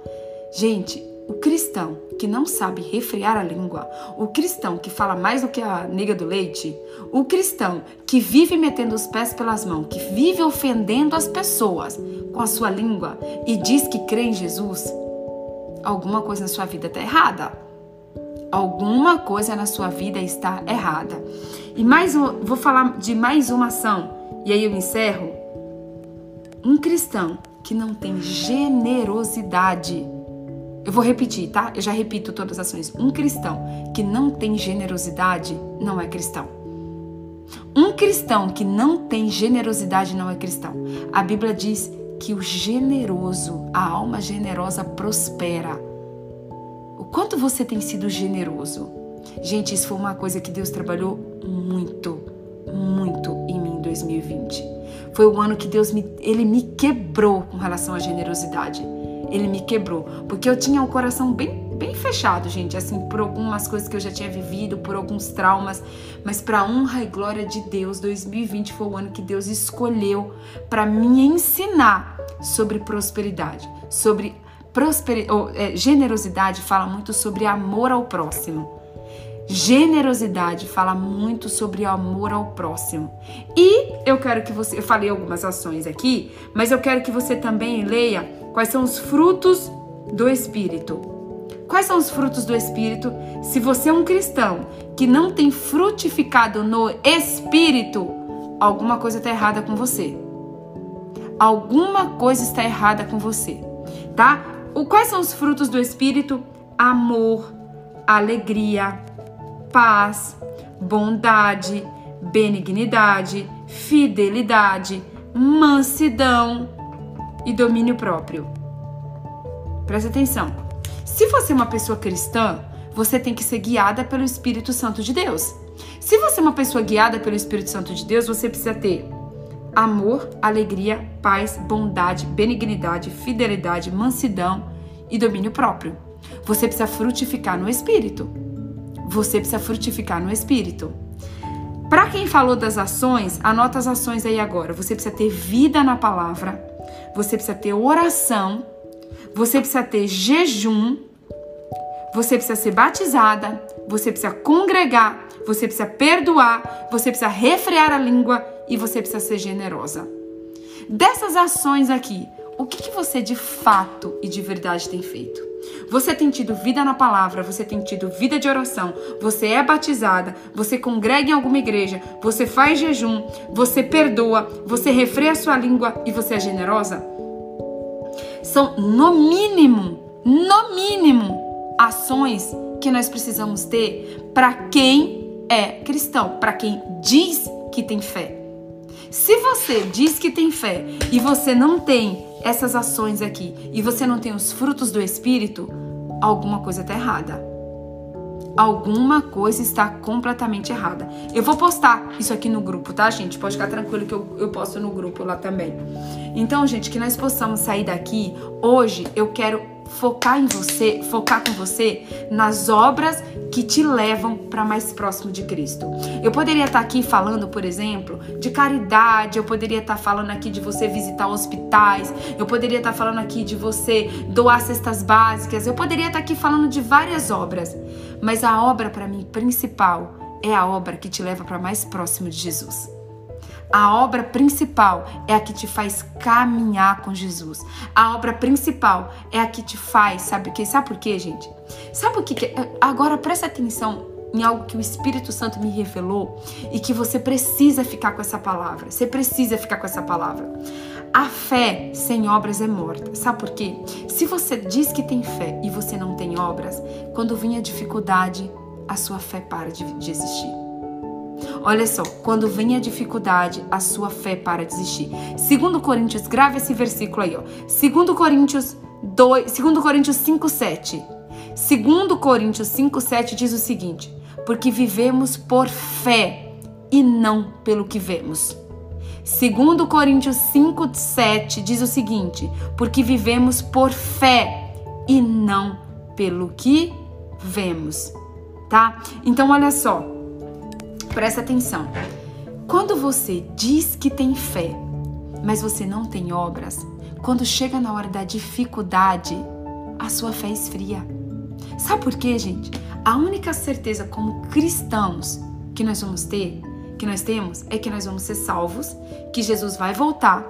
Gente, o cristão que não sabe refrear a língua, o cristão que fala mais do que a nega do leite, o cristão que vive metendo os pés pelas mãos, que vive ofendendo as pessoas com a sua língua e diz que crê em Jesus, alguma coisa na sua vida está errada. Alguma coisa na sua vida está errada. E mais um, vou falar de mais uma ação e aí eu encerro. Um cristão que não tem generosidade eu vou repetir, tá? Eu já repito todas as ações. Um cristão que não tem generosidade não é cristão. Um cristão que não tem generosidade não é cristão. A Bíblia diz que o generoso, a alma generosa prospera. O quanto você tem sido generoso? Gente, isso foi uma coisa que Deus trabalhou muito, muito em mim em 2020. Foi o ano que Deus me, ele me quebrou com relação à generosidade ele me quebrou. Porque eu tinha o coração bem, bem fechado, gente, assim, por algumas coisas que eu já tinha vivido, por alguns traumas. Mas, para honra e glória de Deus, 2020 foi o ano que Deus escolheu para me ensinar sobre prosperidade, sobre prosperidade, oh, é, generosidade fala muito sobre amor ao próximo. Generosidade fala muito sobre amor ao próximo. E eu quero que você, eu falei algumas ações aqui, mas eu quero que você também leia quais são os frutos do espírito. Quais são os frutos do espírito? Se você é um cristão que não tem frutificado no espírito, alguma coisa está errada com você. Alguma coisa está errada com você, tá? O, quais são os frutos do espírito? Amor, alegria, paz, bondade, benignidade, fidelidade, mansidão e domínio próprio. Presta atenção. Se você é uma pessoa cristã, você tem que ser guiada pelo Espírito Santo de Deus. Se você é uma pessoa guiada pelo Espírito Santo de Deus, você precisa ter amor, alegria, paz, bondade, benignidade, fidelidade, mansidão e domínio próprio. Você precisa frutificar no Espírito. Você precisa frutificar no espírito. Para quem falou das ações, anota as ações aí agora. Você precisa ter vida na palavra, você precisa ter oração, você precisa ter jejum, você precisa ser batizada, você precisa congregar, você precisa perdoar, você precisa refrear a língua e você precisa ser generosa. Dessas ações aqui, o que, que você de fato e de verdade tem feito? Você tem tido vida na palavra, você tem tido vida de oração, você é batizada, você congrega em alguma igreja, você faz jejum, você perdoa, você refreia a sua língua e você é generosa? São, no mínimo, no mínimo, ações que nós precisamos ter para quem é cristão, para quem diz que tem fé. Se você diz que tem fé e você não tem essas ações aqui e você não tem os frutos do Espírito, alguma coisa está errada. Alguma coisa está completamente errada. Eu vou postar isso aqui no grupo, tá, gente? Pode ficar tranquilo que eu, eu posto no grupo lá também. Então, gente, que nós possamos sair daqui. Hoje eu quero focar em você, focar com você nas obras que te levam para mais próximo de Cristo. Eu poderia estar aqui falando, por exemplo, de caridade, eu poderia estar falando aqui de você visitar hospitais, eu poderia estar falando aqui de você doar cestas básicas, eu poderia estar aqui falando de várias obras, mas a obra para mim principal é a obra que te leva para mais próximo de Jesus. A obra principal é a que te faz caminhar com Jesus. A obra principal é a que te faz, sabe o que? Sabe por quê, gente? Sabe o que, que agora presta atenção em algo que o Espírito Santo me revelou e que você precisa ficar com essa palavra. Você precisa ficar com essa palavra. A fé sem obras é morta. Sabe por quê? Se você diz que tem fé e você não tem obras, quando vem a dificuldade, a sua fé para de, de existir. Olha só, quando vem a dificuldade, a sua fé para de existir. Segundo Coríntios, grave esse versículo aí, ó. Segundo Coríntios 2, segundo Coríntios 5, 7. Segundo Coríntios 5, 7 diz o seguinte: porque vivemos por fé e não pelo que vemos. Segundo Coríntios 5, 7 diz o seguinte: porque vivemos por fé e não pelo que vemos, tá? Então olha só, Presta atenção. Quando você diz que tem fé, mas você não tem obras, quando chega na hora da dificuldade, a sua fé esfria. Sabe por quê, gente? A única certeza como cristãos que nós vamos ter, que nós temos, é que nós vamos ser salvos, que Jesus vai voltar,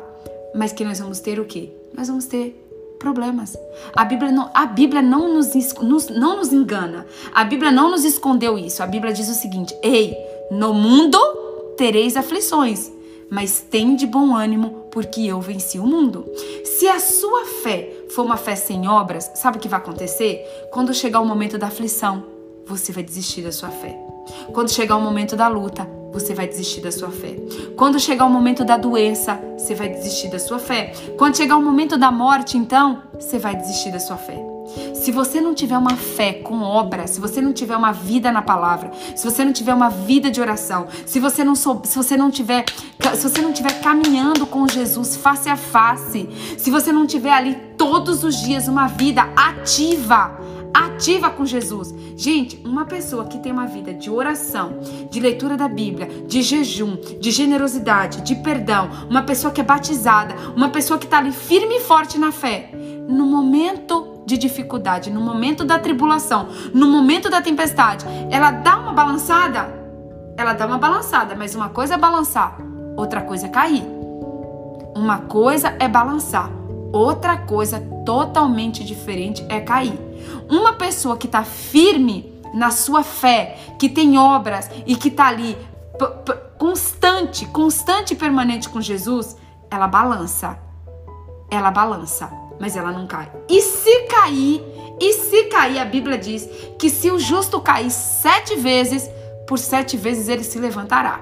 mas que nós vamos ter o quê? Nós vamos ter problemas. A Bíblia não, a Bíblia não nos, nos, não nos engana. A Bíblia não nos escondeu isso. A Bíblia diz o seguinte: Ei, no mundo tereis aflições, mas tem de bom ânimo, porque eu venci o mundo. Se a sua fé for uma fé sem obras, sabe o que vai acontecer? Quando chegar o momento da aflição, você vai desistir da sua fé. Quando chegar o momento da luta, você vai desistir da sua fé. Quando chegar o momento da doença, você vai desistir da sua fé. Quando chegar o momento da morte, então, você vai desistir da sua fé. Se você não tiver uma fé com obra, se você não tiver uma vida na palavra, se você não tiver uma vida de oração, se você não sou, se você não tiver, se você não tiver caminhando com Jesus face a face, se você não tiver ali todos os dias uma vida ativa, ativa com Jesus. Gente, uma pessoa que tem uma vida de oração, de leitura da Bíblia, de jejum, de generosidade, de perdão, uma pessoa que é batizada, uma pessoa que está ali firme e forte na fé, no momento de dificuldade, no momento da tribulação, no momento da tempestade, ela dá uma balançada? Ela dá uma balançada, mas uma coisa é balançar, outra coisa é cair. Uma coisa é balançar, outra coisa totalmente diferente é cair. Uma pessoa que está firme na sua fé, que tem obras e que está ali constante, constante e permanente com Jesus, ela balança. Ela balança mas ela não cai. E se cair, e se cair, a Bíblia diz que se o justo cair sete vezes, por sete vezes ele se levantará.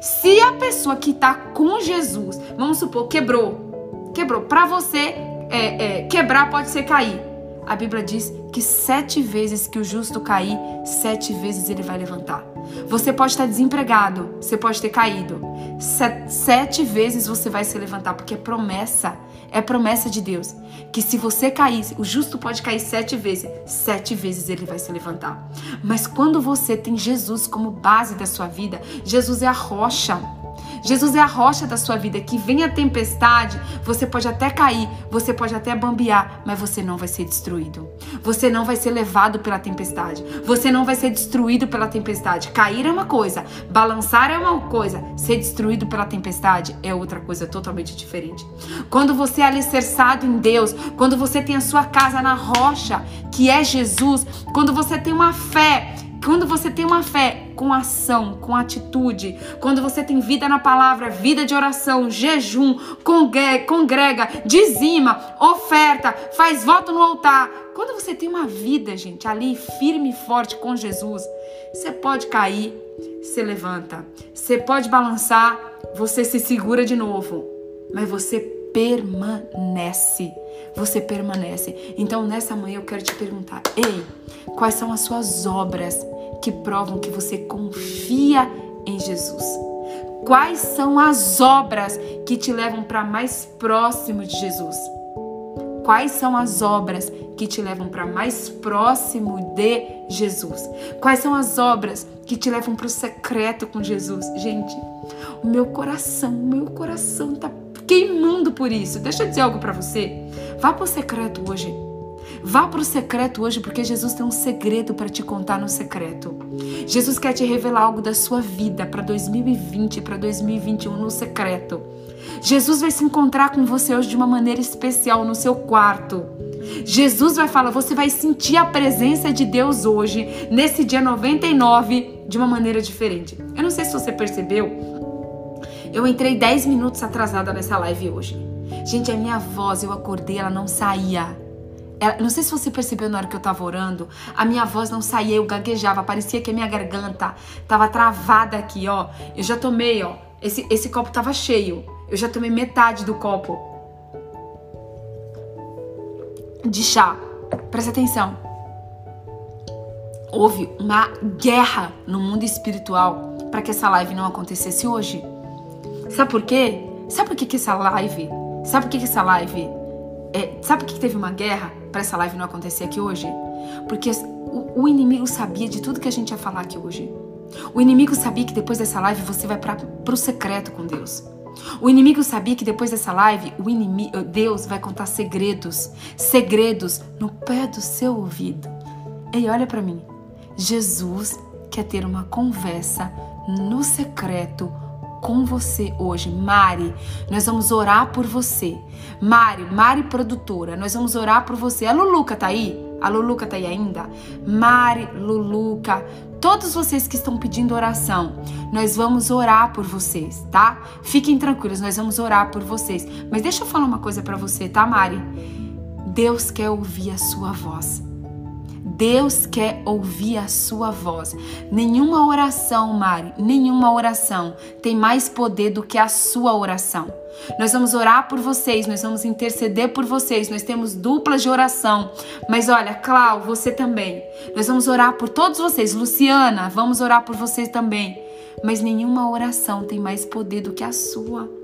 Se a pessoa que está com Jesus, vamos supor, quebrou, quebrou, para você é, é, quebrar pode ser cair. A Bíblia diz que sete vezes que o justo cair, sete vezes ele vai levantar. Você pode estar desempregado, você pode ter caído. sete vezes você vai se levantar, porque é promessa. É promessa de Deus que se você cair, o justo pode cair sete vezes, sete vezes ele vai se levantar. Mas quando você tem Jesus como base da sua vida, Jesus é a rocha. Jesus é a rocha da sua vida. Que vem a tempestade, você pode até cair, você pode até bambear, mas você não vai ser destruído. Você não vai ser levado pela tempestade. Você não vai ser destruído pela tempestade. Cair é uma coisa, balançar é uma coisa, ser destruído pela tempestade é outra coisa totalmente diferente. Quando você é alicerçado em Deus, quando você tem a sua casa na rocha, que é Jesus, quando você tem uma fé quando você tem uma fé com ação, com atitude, quando você tem vida na palavra, vida de oração, jejum, congrega, dizima, oferta, faz voto no altar. Quando você tem uma vida, gente, ali firme e forte com Jesus, você pode cair, se levanta. Você pode balançar, você se segura de novo. Mas você permanece. Você permanece. Então, nessa manhã eu quero te perguntar: ei, quais são as suas obras que provam que você confia em Jesus? Quais são as obras que te levam para mais próximo de Jesus? Quais são as obras que te levam para mais próximo de Jesus? Quais são as obras que te levam para o secreto com Jesus? Gente, o meu coração, o meu coração tá queimando por isso. Deixa eu dizer algo para você. Vá para o secreto hoje. Vá para o secreto hoje, porque Jesus tem um segredo para te contar no secreto. Jesus quer te revelar algo da sua vida para 2020, para 2021 no secreto. Jesus vai se encontrar com você hoje de uma maneira especial no seu quarto. Jesus vai falar, você vai sentir a presença de Deus hoje, nesse dia 99, de uma maneira diferente. Eu não sei se você percebeu, eu entrei 10 minutos atrasada nessa live hoje. Gente, a minha voz, eu acordei, ela não saía. Ela, não sei se você percebeu na hora que eu tava orando, a minha voz não saía, eu gaguejava, parecia que a minha garganta tava travada aqui, ó. Eu já tomei, ó, esse, esse copo tava cheio. Eu já tomei metade do copo de chá. Presta atenção. Houve uma guerra no mundo espiritual para que essa live não acontecesse hoje. Sabe por quê? Sabe por que, que essa live? Sabe por que, que essa live? É, sabe por que, que teve uma guerra para essa live não acontecer aqui hoje? Porque o, o, inimigo sabia de tudo que a gente ia falar aqui hoje. O inimigo sabia que depois dessa live você vai para o secreto com Deus. O inimigo sabia que depois dessa live, o inimigo, Deus vai contar segredos, segredos no pé do seu ouvido. Ei, olha para mim. Jesus quer ter uma conversa no secreto com você hoje. Mari, nós vamos orar por você. Mari, Mari produtora, nós vamos orar por você. A Luluca tá aí? A Luluca tá aí ainda? Mari, Luluca, todos vocês que estão pedindo oração, nós vamos orar por vocês, tá? Fiquem tranquilos, nós vamos orar por vocês. Mas deixa eu falar uma coisa para você, tá, Mari? Deus quer ouvir a sua voz. Deus quer ouvir a sua voz. Nenhuma oração, Mari, nenhuma oração tem mais poder do que a sua oração. Nós vamos orar por vocês, nós vamos interceder por vocês, nós temos duplas de oração. Mas olha, Clau, você também. Nós vamos orar por todos vocês. Luciana, vamos orar por vocês também. Mas nenhuma oração tem mais poder do que a sua.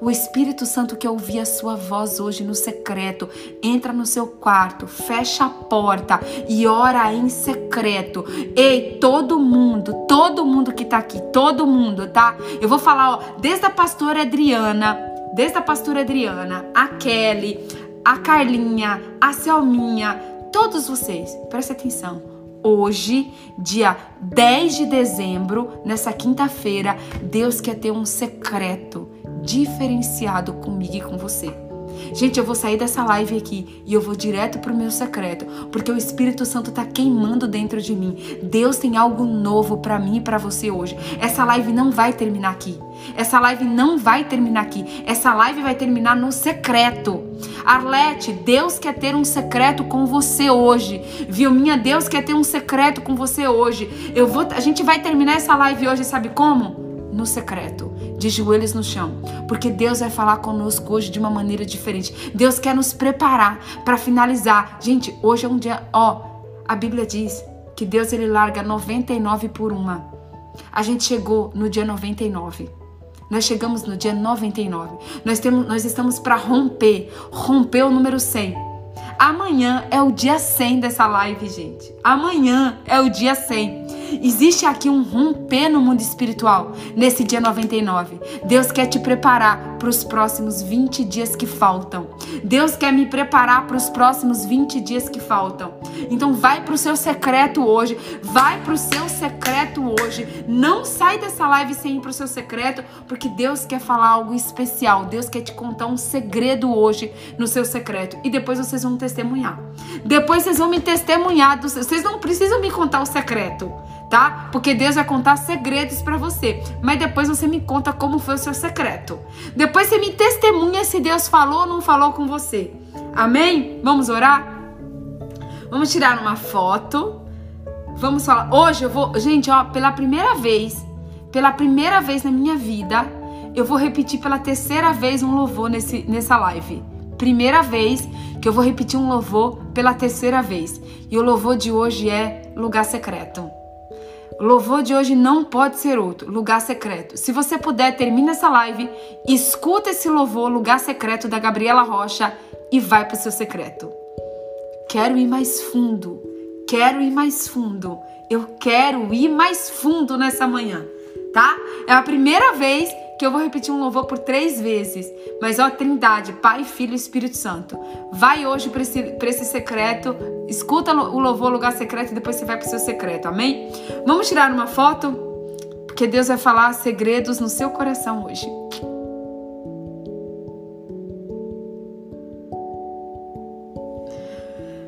O Espírito Santo quer ouvir a sua voz hoje no secreto. Entra no seu quarto, fecha a porta e ora em secreto. Ei, todo mundo, todo mundo que tá aqui, todo mundo, tá? Eu vou falar, ó, desde a pastora Adriana, desde a pastora Adriana, a Kelly, a Carlinha, a Selminha, todos vocês, presta atenção. Hoje, dia 10 de dezembro, nessa quinta-feira, Deus quer ter um secreto diferenciado comigo e com você. Gente, eu vou sair dessa live aqui e eu vou direto pro meu secreto, porque o Espírito Santo tá queimando dentro de mim. Deus tem algo novo para mim e para você hoje. Essa live não vai terminar aqui. Essa live não vai terminar aqui. Essa live vai terminar no secreto. Arlete, Deus quer ter um secreto com você hoje. Viu minha Deus quer ter um secreto com você hoje. Eu vou, a gente vai terminar essa live hoje, sabe como? no secreto, de joelhos no chão, porque Deus vai falar conosco hoje de uma maneira diferente. Deus quer nos preparar para finalizar. Gente, hoje é um dia, ó, a Bíblia diz que Deus ele larga 99 por uma. A gente chegou no dia 99. Nós chegamos no dia 99. Nós, temos, nós estamos para romper, romper o número 100. Amanhã é o dia 100 dessa live, gente. Amanhã é o dia 100. Existe aqui um romper no mundo espiritual nesse dia 99. Deus quer te preparar para os próximos 20 dias que faltam. Deus quer me preparar para os próximos 20 dias que faltam. Então vai para o seu secreto hoje, vai para o seu secreto hoje. Não sai dessa live sem ir para o seu secreto, porque Deus quer falar algo especial. Deus quer te contar um segredo hoje no seu secreto e depois vocês vão testemunhar. Depois vocês vão me testemunhar. Vocês não precisam me contar o secreto tá? Porque Deus vai contar segredos para você, mas depois você me conta como foi o seu secreto. Depois você me testemunha se Deus falou ou não falou com você. Amém? Vamos orar? Vamos tirar uma foto. Vamos falar. Hoje eu vou, gente, ó, pela primeira vez, pela primeira vez na minha vida, eu vou repetir pela terceira vez um louvor nesse, nessa live. Primeira vez que eu vou repetir um louvor pela terceira vez. E o louvor de hoje é lugar secreto. Louvor de hoje não pode ser outro, lugar secreto. Se você puder, termina essa live, escuta esse louvor, lugar secreto da Gabriela Rocha e vai para o seu secreto. Quero ir mais fundo, quero ir mais fundo, eu quero ir mais fundo nessa manhã, tá? É a primeira vez que eu vou repetir um louvor por três vezes. Mas ó, Trindade, Pai, Filho e Espírito Santo. Vai hoje para esse, esse secreto, escuta o louvor, lugar secreto, e depois você vai para o seu secreto, amém? Vamos tirar uma foto? Porque Deus vai falar segredos no seu coração hoje.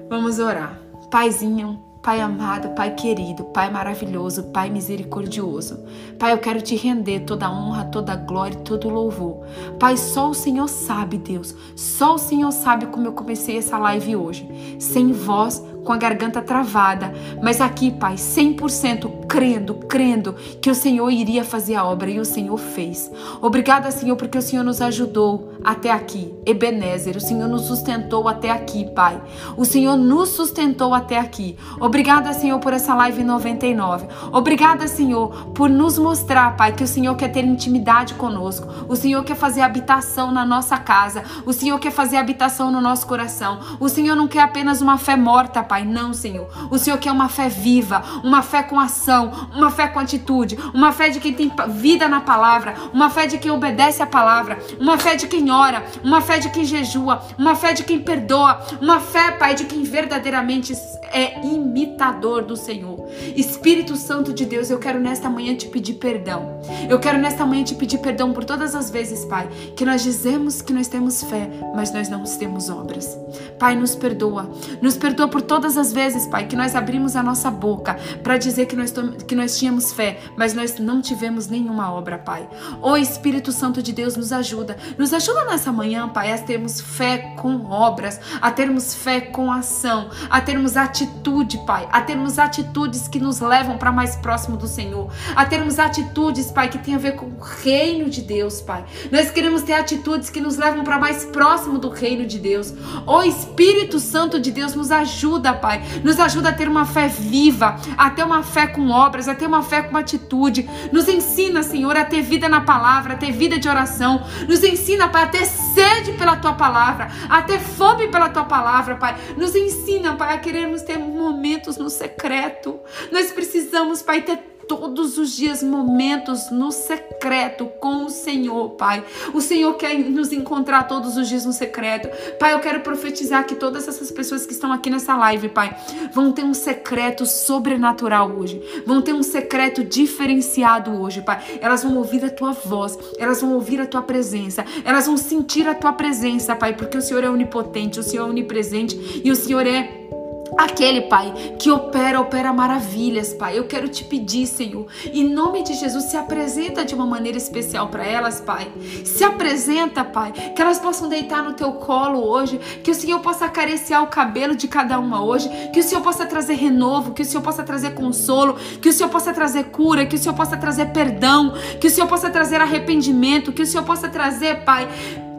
Vamos orar. Paizinho, Pai amado, Pai querido, Pai maravilhoso, Pai misericordioso. Pai, eu quero te render toda a honra, toda a glória e todo o louvor. Pai, só o Senhor sabe, Deus. Só o Senhor sabe como eu comecei essa live hoje. Sem voz, com a garganta travada, mas aqui, Pai, 100% crendo, crendo que o Senhor iria fazer a obra e o Senhor fez. Obrigada, Senhor, porque o Senhor nos ajudou até aqui. Ebenezer, o Senhor nos sustentou até aqui, Pai. O Senhor nos sustentou até aqui. Obrigada, Senhor, por essa live 99. Obrigada, Senhor, por nos mostrar, Pai, que o Senhor quer ter intimidade conosco. O Senhor quer fazer habitação na nossa casa. O Senhor quer fazer habitação no nosso coração. O Senhor não quer apenas uma fé morta, Pai. Não, Senhor. O Senhor quer uma fé viva, uma fé com ação, uma fé com atitude, uma fé de quem tem vida na palavra, uma fé de quem obedece a palavra, uma fé de quem ora, uma fé de quem jejua, uma fé de quem perdoa, uma fé, Pai, de quem verdadeiramente é imitador do Senhor. Espírito Santo de Deus, eu quero nesta manhã te pedir perdão. Eu quero nesta manhã te pedir perdão por todas as vezes, Pai, que nós dizemos que nós temos fé, mas nós não temos obras. Pai, nos perdoa. Nos perdoa por todas todas as vezes, Pai, que nós abrimos a nossa boca para dizer que nós, que nós tínhamos fé, mas nós não tivemos nenhuma obra, Pai. O Espírito Santo de Deus nos ajuda. Nos ajuda nessa manhã, Pai, a termos fé com obras, a termos fé com ação, a termos atitude, Pai, a termos atitudes que nos levam para mais próximo do Senhor, a termos atitudes, Pai, que tem a ver com o reino de Deus, Pai. Nós queremos ter atitudes que nos levam para mais próximo do reino de Deus. O Espírito Santo de Deus nos ajuda ajuda, Pai. Nos ajuda a ter uma fé viva, a ter uma fé com obras, a ter uma fé com atitude. Nos ensina, Senhor, a ter vida na palavra, a ter vida de oração. Nos ensina, Pai, a ter sede pela tua palavra, a ter fome pela tua palavra, Pai. Nos ensina, Pai, a querermos ter momentos no secreto. Nós precisamos, Pai, ter todos os dias momentos no secreto com o Senhor, Pai. O Senhor quer nos encontrar todos os dias no secreto. Pai, eu quero profetizar que todas essas pessoas que estão aqui nessa live, Pai, vão ter um secreto sobrenatural hoje. Vão ter um secreto diferenciado hoje, Pai. Elas vão ouvir a tua voz, elas vão ouvir a tua presença, elas vão sentir a tua presença, Pai, porque o Senhor é onipotente, o Senhor é onipresente e o Senhor é Aquele, Pai, que opera, opera maravilhas, Pai. Eu quero te pedir, Senhor, em nome de Jesus, se apresenta de uma maneira especial para elas, Pai. Se apresenta, Pai, que elas possam deitar no teu colo hoje, que o Senhor possa acariciar o cabelo de cada uma hoje, que o Senhor possa trazer renovo, que o Senhor possa trazer consolo, que o Senhor possa trazer cura, que o Senhor possa trazer perdão, que o Senhor possa trazer arrependimento, que o Senhor possa trazer, Pai,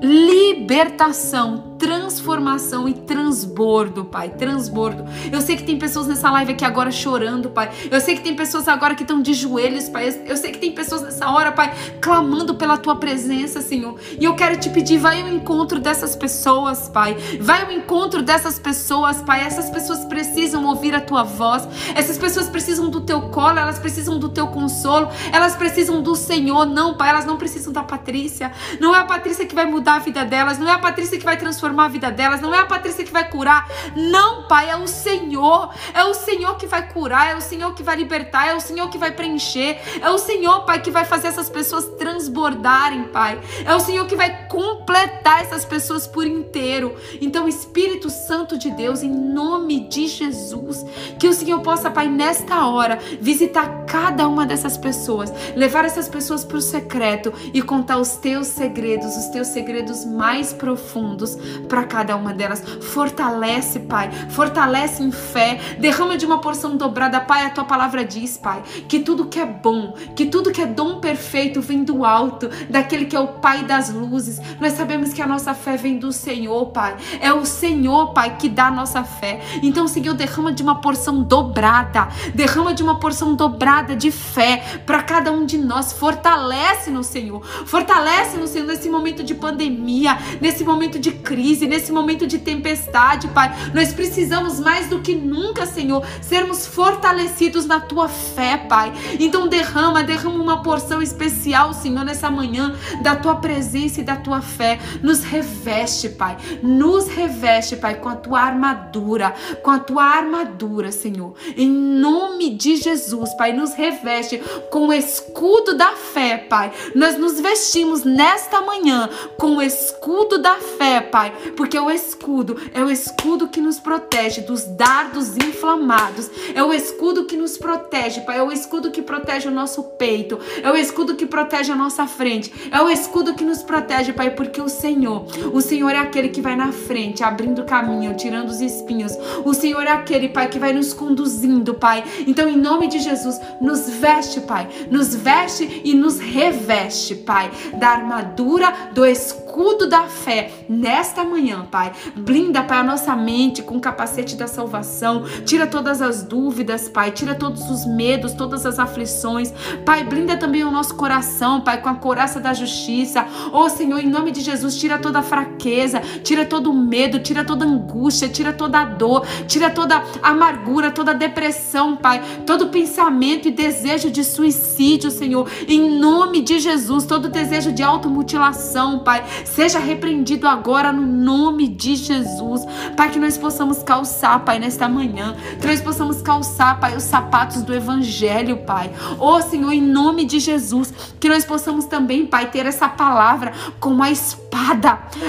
libertação, transformação e transbordo, Pai, transbordo. Eu sei que tem pessoas nessa live aqui agora chorando, Pai. Eu sei que tem pessoas agora que estão de joelhos, Pai. Eu sei que tem pessoas nessa hora, Pai, clamando pela tua presença, Senhor. E eu quero te pedir, vai ao encontro dessas pessoas, Pai. Vai ao encontro dessas pessoas, Pai. Essas pessoas precisam ouvir a tua voz. Essas pessoas precisam do teu colo, elas precisam do teu consolo, elas precisam do Senhor. Não, Pai, elas não precisam da Patrícia. Não é a Patrícia que vai mudar a vida delas, não é a Patrícia que vai transformar a vida delas, não é a Patrícia que vai curar. Não, Pai, é o Senhor. É o Senhor que vai curar, é o Senhor que vai libertar, é o Senhor que vai preencher. É o Senhor, Pai, que vai fazer essas pessoas transbordarem, Pai. É o Senhor que vai completar essas pessoas por inteiro. Então, Espírito Santo de Deus, em nome de Jesus, que o Senhor possa, Pai, nesta hora, visitar cada uma dessas pessoas, levar essas pessoas para o secreto e contar os teus segredos, os teus segredos mais profundos para cada uma delas. Fortalece, Pai, fortalece em fé, derrama de uma porção dobrada, Pai. A tua palavra diz, Pai, que tudo que é bom, que tudo que é dom perfeito vem do alto, daquele que é o Pai das luzes. Nós sabemos que a nossa fé vem do Senhor, Pai. É o Senhor, Pai, que dá a nossa fé. Então, Senhor, derrama de uma porção dobrada, derrama de uma porção dobrada de fé para cada um de nós. Fortalece no Senhor, fortalece no Senhor nesse momento de pandemia, nesse momento de crise, nesse momento de tempestade, Pai. Nós precisamos mais do que nunca, Senhor, sermos fortalecidos na tua fé, Pai. Então, derrama, derrama uma porção especial, Senhor, nessa manhã da tua presença e da tua fé. Nos reveste, Pai. Nos reveste, Pai, com a tua armadura, com a tua armadura, Senhor. Em nome de Jesus, Pai, nos reveste com o escudo da fé, Pai. Nós nos vestimos nesta manhã com o escudo da fé, Pai, porque o escudo é o escudo que nos protege dos dardos inflamados. É o escudo que nos protege, Pai. É o escudo que protege o nosso peito. É o escudo que protege a nossa frente. É o escudo que nos protege, Pai, porque o Senhor, o Senhor é aquele que vai na frente, abrindo caminho, tirando os espinhos. O Senhor é aquele, Pai, que vai nos conduzindo, Pai. Então, em nome de Jesus, nos veste, Pai. Nos veste e nos reveste, Pai, da armadura do escudo da fé nesta manhã, Pai. Blinda, Pai, a nossa mente com o capacete da salvação. Tira todas as dúvidas, Pai. Tira todos os medos, todas as aflições. Pai, blinda também o nosso coração, Pai, com a coraça da justiça. Oh, Senhor, em nome de Jesus, tira toda a fraqueza, tira todo o medo, tira toda a angústia, tira toda a dor, tira toda a amargura, toda a depressão, Pai. Todo pensamento e desejo de suicídio, Senhor. Em nome de Jesus, todo desejo de automutilação, Pai, seja repreendido agora no nome de Jesus. Pai, que nós possamos calçar, Pai, nesta manhã. Que nós possamos calçar, Pai, os sapatos do Evangelho, Pai. Oh, Senhor, em nome de Jesus, que nós possamos também, Pai, ter essa palavra como a espada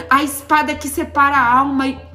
a espada que separa a alma e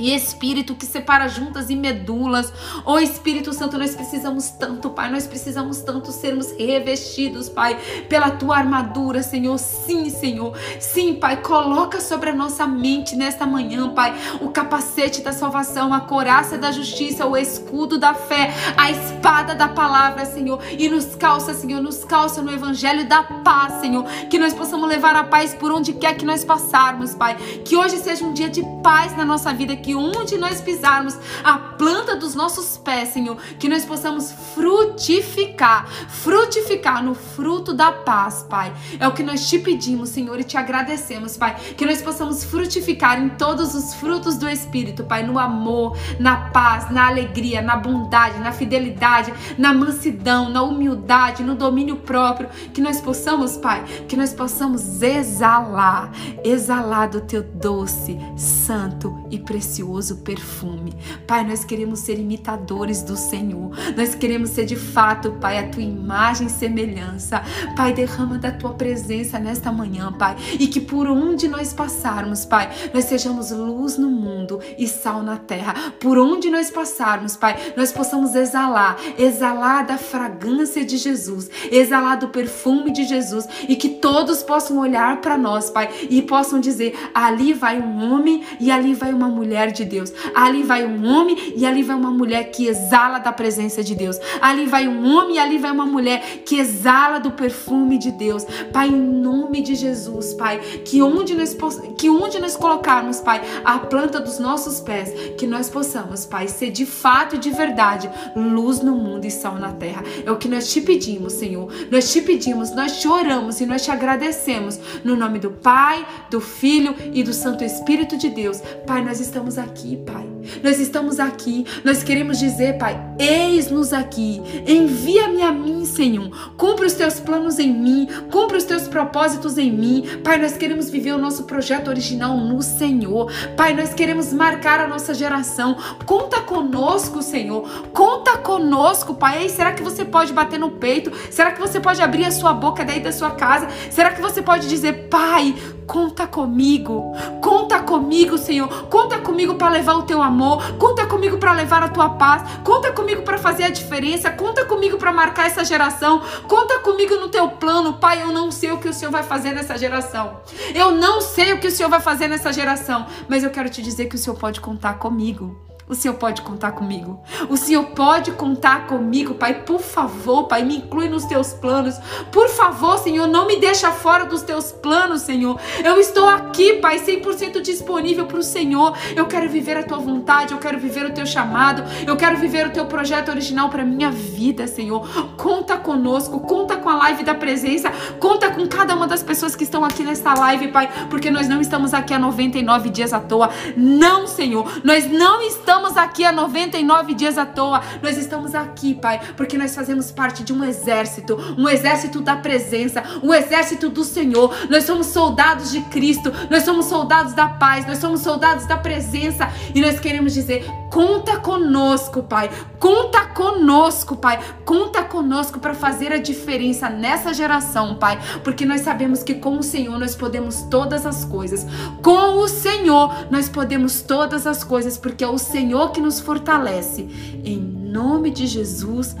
e Espírito que separa juntas e medulas. Ó oh, Espírito Santo, nós precisamos tanto, Pai, nós precisamos tanto sermos revestidos, Pai, pela tua armadura, Senhor. Sim, Senhor. Sim, Pai, coloca sobre a nossa mente nesta manhã, Pai, o capacete da salvação, a coraça da justiça, o escudo da fé, a espada da palavra, Senhor. E nos calça, Senhor, nos calça no evangelho da paz, Senhor. Que nós possamos levar a paz por onde quer que nós passarmos, Pai. Que hoje seja um dia de paz na nossa vida, que onde nós pisarmos a planta dos nossos pés, Senhor, que nós possamos frutificar, frutificar no fruto da paz, Pai. É o que nós te pedimos, Senhor, e te agradecemos, Pai, que nós possamos frutificar em todos os frutos do Espírito, Pai, no amor, na paz, na alegria, na bondade, na fidelidade, na mansidão, na humildade, no domínio próprio, que nós possamos, Pai, que nós possamos exalar, exalar do teu doce, santo e precioso precioso perfume. Pai, nós queremos ser imitadores do Senhor. Nós queremos ser de fato, Pai, a tua imagem e semelhança. Pai, derrama da tua presença nesta manhã, Pai, e que por onde nós passarmos, Pai, nós sejamos luz no mundo e sal na terra. Por onde nós passarmos, Pai, nós possamos exalar, exalar da fragrância de Jesus, exalar do perfume de Jesus e que todos possam olhar para nós, Pai, e possam dizer: ali vai um homem e ali vai uma mulher de Deus. Ali vai um homem e ali vai uma mulher que exala da presença de Deus. Ali vai um homem e ali vai uma mulher que exala do perfume de Deus. Pai, em nome de Jesus, Pai, que onde nós que onde nós colocarmos, Pai, a planta dos nossos pés, que nós possamos, Pai, ser de fato e de verdade luz no mundo e sal na terra. É o que nós te pedimos, Senhor. Nós te pedimos, nós te oramos e nós te agradecemos no nome do Pai, do Filho e do Santo Espírito de Deus. Pai, nós estamos aqui, Pai. Nós estamos aqui. Nós queremos dizer, Pai, eis-nos aqui. Envia-me a mim, Senhor. Cumpre os teus planos em mim. Cumpre os teus propósitos em mim. Pai, nós queremos viver o nosso projeto original no Senhor. Pai, nós queremos marcar a nossa geração. Conta conosco, Senhor. Conta conosco, Pai. Ei, será que você pode bater no peito? Será que você pode abrir a sua boca daí da sua casa? Será que você pode dizer, Pai, conta comigo. Conta comigo, Senhor. Conta comigo para levar o teu amor. Conta comigo para levar a tua paz. Conta comigo para fazer a diferença. Conta comigo para marcar essa geração. Conta comigo no teu plano. Pai, eu não sei o que o Senhor vai fazer nessa geração. Eu não sei o que o Senhor vai fazer nessa geração, mas eu quero te dizer que o Senhor pode contar comigo. O Senhor pode contar comigo. O Senhor pode contar comigo, Pai. Por favor, Pai, me inclui nos teus planos. Por favor, Senhor, não me deixa fora dos teus planos, Senhor. Eu estou aqui, Pai, 100% disponível para o Senhor. Eu quero viver a tua vontade, eu quero viver o teu chamado, eu quero viver o teu projeto original para minha vida, Senhor. Conta conosco, conta com a live da presença, conta com cada uma das pessoas que estão aqui nesta live, Pai, porque nós não estamos aqui há 99 dias à toa. Não, Senhor. Nós não estamos estamos aqui há 99 dias à toa. Nós estamos aqui, Pai, porque nós fazemos parte de um exército, um exército da presença, um exército do Senhor. Nós somos soldados de Cristo, nós somos soldados da paz, nós somos soldados da presença e nós queremos dizer: conta conosco, Pai. Conta conosco, Pai. Conta conosco para fazer a diferença nessa geração, Pai, porque nós sabemos que com o Senhor nós podemos todas as coisas. Com o Senhor nós podemos todas as coisas, porque é o Senhor que nos fortalece. Em nome de Jesus.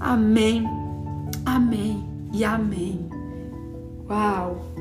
Amém. Amém e amém. Uau!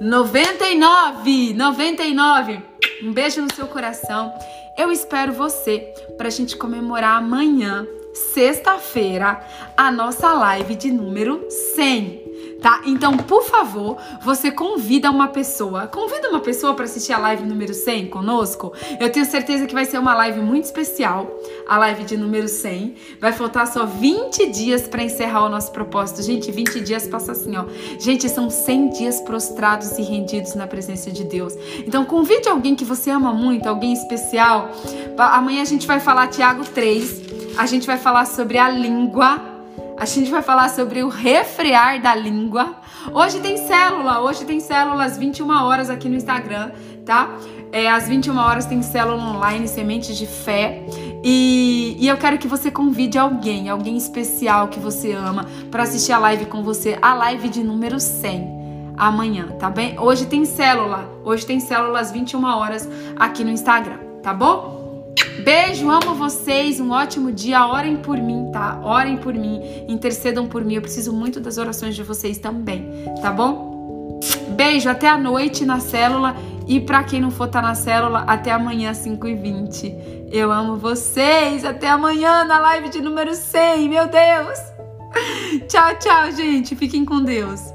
99, 99. Um beijo no seu coração. Eu espero você para a gente comemorar amanhã, sexta-feira, a nossa live de número 100 tá? Então, por favor, você convida uma pessoa, convida uma pessoa para assistir a live número 100 conosco. Eu tenho certeza que vai ser uma live muito especial, a live de número 100. Vai faltar só 20 dias para encerrar o nosso propósito. Gente, 20 dias passa assim, ó. Gente, são 100 dias prostrados e rendidos na presença de Deus. Então, convide alguém que você ama muito, alguém especial. Amanhã a gente vai falar Tiago 3. A gente vai falar sobre a língua a gente vai falar sobre o refrear da língua. Hoje tem célula, hoje tem célula às 21 horas aqui no Instagram, tá? É, às 21 horas tem célula online, Sementes de Fé. E, e eu quero que você convide alguém, alguém especial que você ama, para assistir a live com você, a live de número 100 amanhã, tá bem? Hoje tem célula, hoje tem célula às 21 horas aqui no Instagram, tá bom? Beijo, amo vocês. Um ótimo dia. Orem por mim, tá? Orem por mim, intercedam por mim. Eu preciso muito das orações de vocês também, tá bom? Beijo, até a noite na célula. E para quem não for estar tá na célula, até amanhã, 5h20. Eu amo vocês. Até amanhã na live de número 100. Meu Deus. Tchau, tchau, gente. Fiquem com Deus.